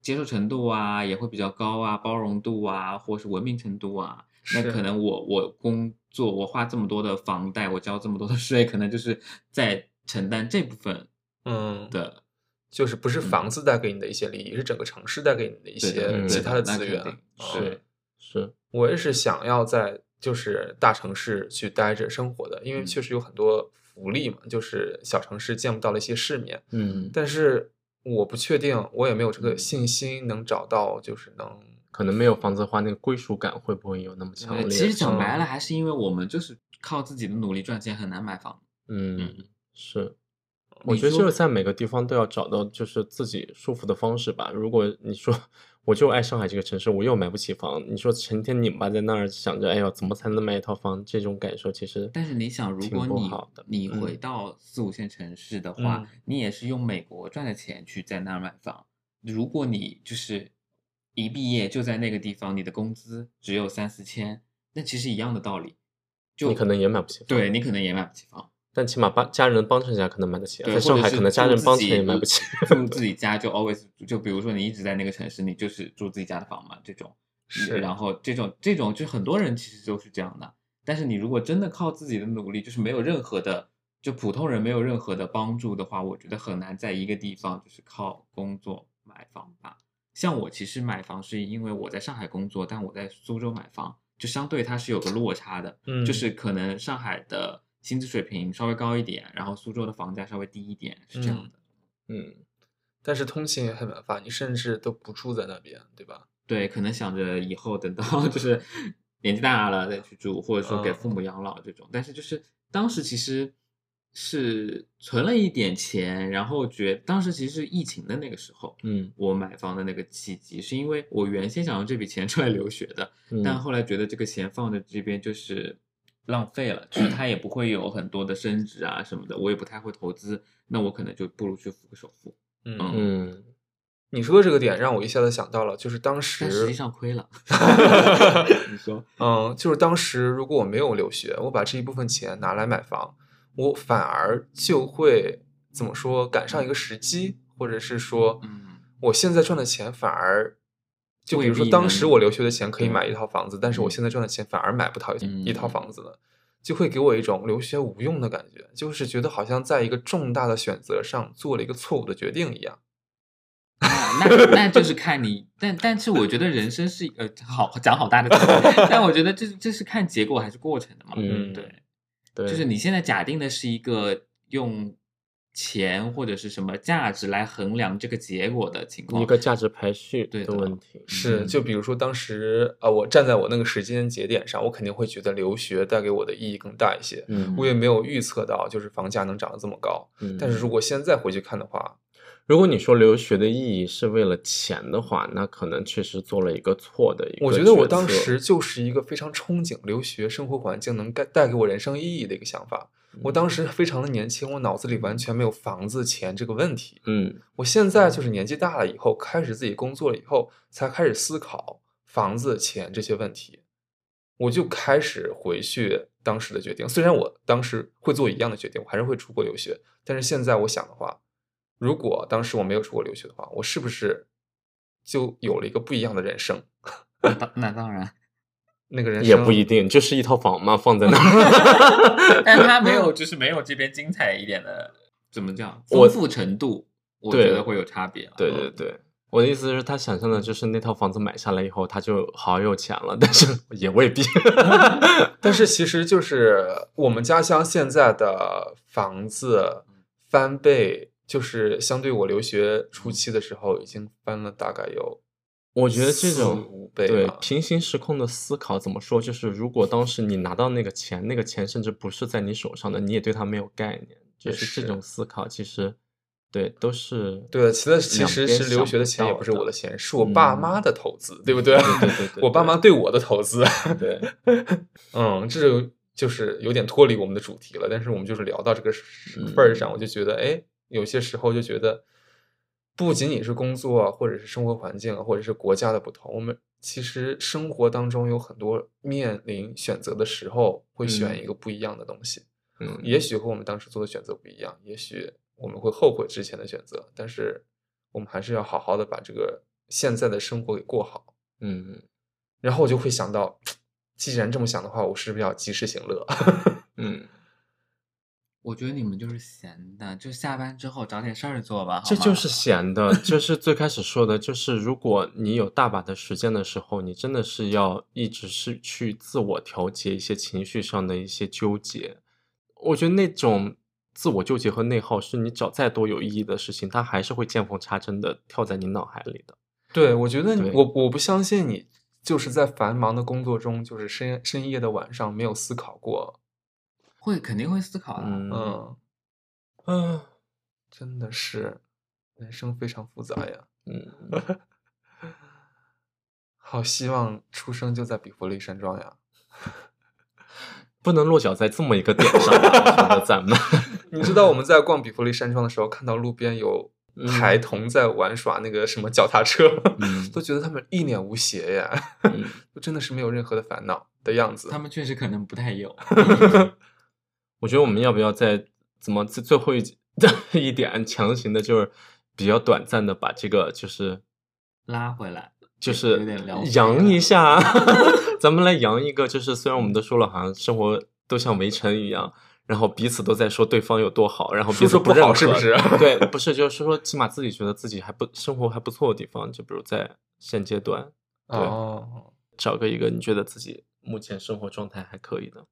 接受程度啊也会比较高啊，包容度啊，或是文明程度啊。那可能我我工作我花这么多的房贷，我交这么多的税，可能就是在承担这部分嗯，的就是不是房。子带给你的一些利益，是整个城市带给你的一些嗯其他的资源是。是，我也是想要在就是大城市去待着生活的，因为嗯确实有很多福利嘛，就是小城市见不到的一些世面。嗯，但是我不确定，我也没有这个信心能找到，就是能可能没有房子的话，那个归属感会不会有那么强烈？其实讲白嗯了，还是因为我们就是靠自己的努力赚钱，很难买房。嗯，是。我觉得就是在每个地方都要找到就是自己舒服的方式吧。如果你说我就爱上海这个城市，我又买不起房，你说成天拧巴在那儿想着，哎呦，怎么才能买一套房？这种感受其实，但是你想，如挺果你你嗯回到四五线城市的话，嗯你也是用美国赚的钱去在那儿买房。如果你就是一毕业就在那个地方，你的工资只有三四千，那其实一样的道理。就你可能也买不起房。对你可能也买不起房，但起码帮家人帮衬下可能买得起。对，在上海可能家人帮衬也买不起。住自己家就 always 就比如说你一直在那个城市，你就是住自己家的房嘛，这种。是然后这种这种就很多人其实都是这样的。但是你如果真的靠自己的努力，就是没有任何的，就普通人没有任何的帮助的话，我觉得很难在一个地方就是靠工作买房吧。像我其实买房是因为我在上海工作，但我在苏州买房，就相对它是有个落差的，嗯就是可能上海的薪资水平稍微高一点，然后苏州的房价稍微低一点，是这样的。嗯，但是通勤也很麻烦，你甚至都不住在那边，对吧？对，可能想着以后等到 [laughs] 就是年纪大了再去住，或者说给嗯父母养老这种。但是就是当时其实是存了一点钱，然后觉当时其实是疫情的那个时候，嗯我买房的那个契机，是因为我原先想用这笔钱出来留学的，嗯，但后来觉得这个钱放在这边就是浪费了，就是它也不会有很多的升值啊什么的，我也不太会投资，那我可能就不如去付个首付，嗯嗯你说的这个点让我一下子想到了，就是当时，实际上亏了。[laughs] 你说，嗯，就是当时如果我没有留学，我把这一部分钱拿来买房，我反而就会怎么说赶上一个时机，或者是说，嗯，我现在赚的钱反而，就比如说当时我留学的钱可以买一套房子，但是我嗯。现在赚的钱反而买不到一套房子了，就会给我一种留学无用的感觉，就是觉得好像在一个重大的选择上做了一个错误的决定一样。那那那就是看你，但但是我觉得人生是呃好讲好大的词，但我觉得这这是看结果还是过程的嘛，嗯对，对，就是。你现在假定的是一个用钱或者是什么价值来衡量这个结果的情况，一个价值排序对的的问题。是，嗯就比如说当时啊、呃我站在我那个时间节点上，我肯定会觉得留学带给我的意义更大一些。嗯我也没有预测到，就是房价能涨得这么高。嗯，但是如果现在回去看的话，如果你说留学的意义是为了钱的话，那可能确实做了一个错的一个我觉得我当时就是一个非常憧憬留学生活环境能带带给我人生意义的一个想法。我当时非常的年轻，我脑子里完全没有房子钱这个问题。嗯我现在就是年纪大了以后，开始自己工作了以后，才开始思考房子、钱这些问题。我就开始回去当时的决定。虽然我当时会做一样的决定，我还是会出国留学，但是现在我想的话，如果当时我没有出国留学的话，我是不是就有了一个不一样的人生？[laughs] 那当那当然，那个人也不一定，就是一套房嘛，放在那 [laughs] 儿。[laughs] 但他没有就是没有这边精彩一点的，怎么讲我丰富程度，我觉得会有差别了，对对对，我的意思是，他想象的就是那套房子买下来以后，他就好有钱了，但是 [laughs] 也未必。但是其实就是我们家乡现在的房子翻倍，就是相对我留学初期的时候，已经翻了大概有我觉得这种对平行时空的思考怎么说？就是如果当时你拿到那个钱，那个钱甚至不是在你手上的，你也对它没有概念，就是是这种思考，其实对都是对，其实其实是留学的钱也不是我的钱，是我爸嗯妈的投资，对不对？对对对对我爸妈对我的投资。对，嗯，这就就是有点脱离我们的主题了，但是我们就是聊到这个嗯份儿上，我就觉得，哎，有些时候就觉得，不仅仅是工作啊，或者是生活环境啊，或者是国家的不同，我们其实生活当中有很多面临选择的时候，会选一嗯个不一样的东西。嗯，也许和我们当时做的选择不一样，也许我们会后悔之前的选择，但是我们还是要好好的把这个现在的生活给过好。嗯然后我就会想到，[tsk] 既然这么想的话，我是不是要及时行乐？[laughs] 嗯我觉得你们就是闲的，就下班之后找点事儿做吧。这就是闲的，就是最开始说的，就是如果你有大把的时间的时候，你真的是要一直是去自我调节一些情绪上的一些纠结。我觉得那种自我纠结和内耗，是你找再多有意义的事情，它还是会见缝插针的跳在你脑海里的。对，我觉得我我不相信你就是在繁忙的工作中，就是深深夜的晚上没有思考过。会肯定会思考的。嗯嗯，嗯真的是人生非常复杂呀。嗯，[laughs] 好希望出生就在比弗利山庄呀！[laughs] 不能落脚在这么一个点上咱们。[laughs] 你知道我们在逛比弗利山庄的时候，看到路边有嗯孩童在玩耍那个什么脚踏车，嗯都觉得他们一脸无邪呀，嗯就真的是没有任何的烦恼的样子。他们确实可能不太有。我觉得我们要不要再怎么最最后一 [laughs] 一点强行的，就是比较短暂的把这个就是拉回来，就是扬一下 [laughs] [laughs] 咱们来扬一个，就是虽然我们都说了，好像生活都像围城一样，然后彼此都在说对方有多好，然后彼此不认是不是。对，不是，就是说起码自己觉得自己还不生活还不错的地方，就比如在现阶段。对哦，找个一个你觉得自己目前生活状态还可以的。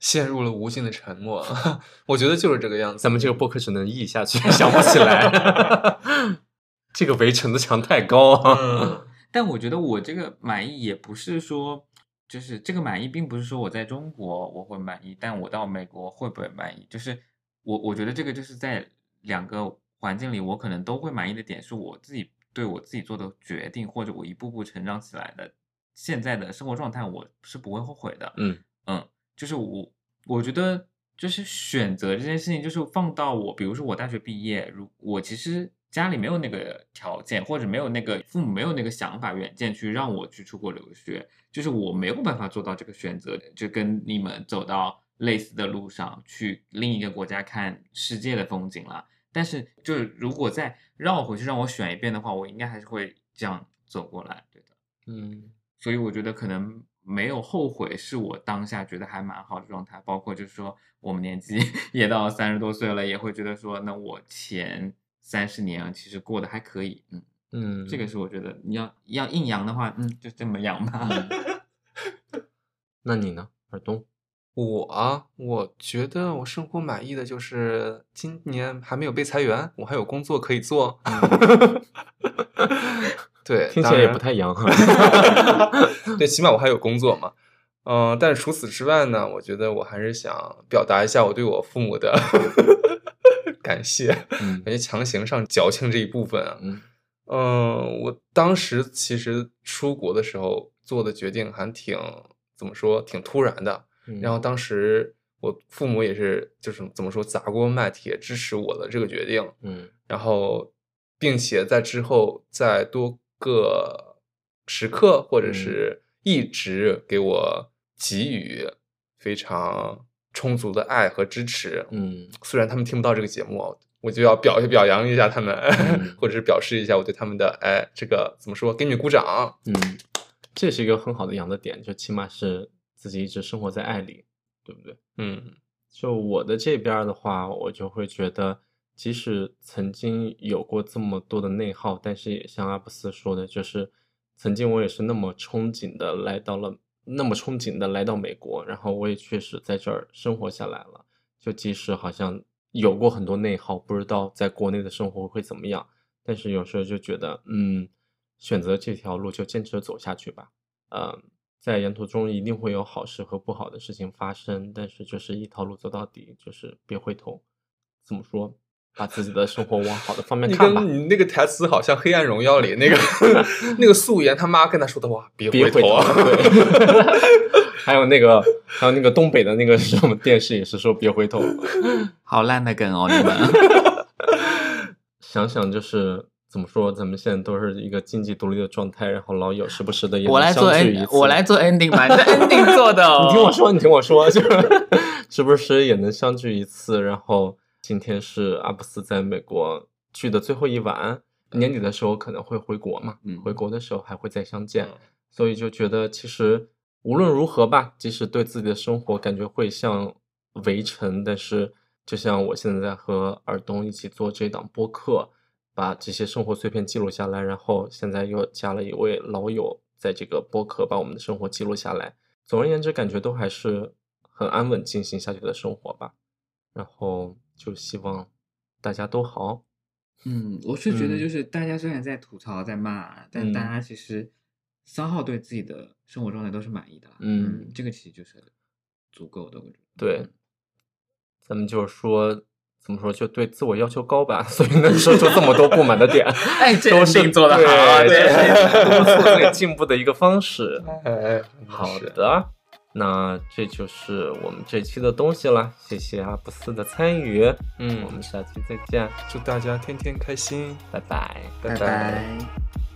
陷入了无尽的沉默。[laughs] 我觉得就是这个样子。咱们这个播客只能译下去，[laughs] 想不起来。[laughs] 这个围城的墙太高啊！嗯但我觉得我这个满意也不是说，就是这个满意，并不是说我在中国我会满意，但我到美国会不会满意？就是我我觉得这个就是在两个环境里，我可能都会满意的点，是我自己对我自己做的决定，或者我一步步成长起来的现在的生活状态，我是不会后悔的。嗯嗯，就是我我觉得就是选择这件事情，就是放到我，比如说我大学毕业，如我其实家里没有那个条件，或者没有那个父母没有那个想法远见去让我去出国留学，就是我没有办法做到这个选择，就跟你们走到类似的路上去另一个国家看世界的风景了。但是就是如果再绕回去让我选一遍的话，我应该还是会这样走过来，对的。嗯所以我觉得可能没有后悔，是我当下觉得还蛮好的状态。包括就是说，我们年纪 [laughs] 也到三十多岁了，也会觉得说，那我前三十年其实过得还可以。嗯，嗯，这个是我觉得你要要硬阳的话，嗯，就这么阳吧。[laughs] [laughs] 那你呢，尔东？我啊，我觉得我生活满意的就是今年还没有被裁员，我还有工作可以做。对，听起来也不太洋哈。[laughs] [laughs] 对，起码我还有工作嘛。嗯、但是除此之外呢，我觉得我还是想表达一下我对我父母的 [laughs] 感谢，嗯感觉强行上矫情这一部分啊。嗯嗯，我当时其实出国的时候做的决定还挺怎么说，挺突然的。嗯，然后当时我父母也是就是怎么说砸锅卖铁支持我的这个决定，嗯然后并且在之后再多个时刻或者嗯是一直给我给予非常充足的爱和支持。嗯虽然他们听不到这个节目，我就要表表扬一下他们，嗯 [laughs] 或者是表示一下我对他们的哎这个怎么说，给你鼓掌。嗯，这是一个很好的养的点，就起码是自己一直生活在爱里，对不对？嗯就我的这边的话，我就会觉得，即使曾经有过这么多的内耗，但是也像阿布斯说的，就是曾经我也是那么憧憬的来到了，那么憧憬的来到美国，然后我也确实在这儿生活下来了。就即使好像有过很多内耗，不知道在国内的生活会怎么样，但是有时候就觉得，嗯，选择这条路就坚持走下去吧。嗯，在沿途中一定会有好事和不好的事情发生，但是就是一条路走到底，就是别回头。怎么说？把自己的生活往好的方面你看吧。跟你那个台词好像《黑暗荣耀》里那个 [laughs] 那个素颜他妈跟他说的话，别别回头啊！对，[laughs] 还有那个，还有那个东北的那个什么电视也是说别回头。[laughs] 好烂的梗哦，你们。想想就是怎么说，咱们现在都是一个经济独立的状态，然后老友时不时的也能我来做相聚一 end，次我来做 ending 吧，ending 做的哦。你听我说，你听我说，就是时不时也能相聚一次。然后今天是阿布斯在美国去的最后一晚，年底的时候可能会回国嘛，嗯回国的时候还会再相见，嗯所以就觉得其实无论如何吧，即使对自己的生活感觉会像围城，但是就像我现在在和尔东一起做这档播客，把这些生活碎片记录下来，然后现在又加了一位老友在这个播客把我们的生活记录下来。总而言之，感觉都还是很安稳进行下去的生活吧。然后就希望大家都好。嗯，我是觉得嗯就是大家虽然在吐槽在骂，但大嗯家其实三号对自己的生活状态都是满意的啦。嗯这个其实就是足够的，我觉得。对，咱们就是说，怎么说，就对自我要求高吧，[laughs] 所以能说出这么多不满的点，[laughs] 哎，这都是 ending 做的好啊对，是督促自己进步的一个方式。哎，好的，那这就是我们这期的东西了，谢谢阿布斯的参与，嗯我们下期再见，祝大家天天开心，拜拜。拜拜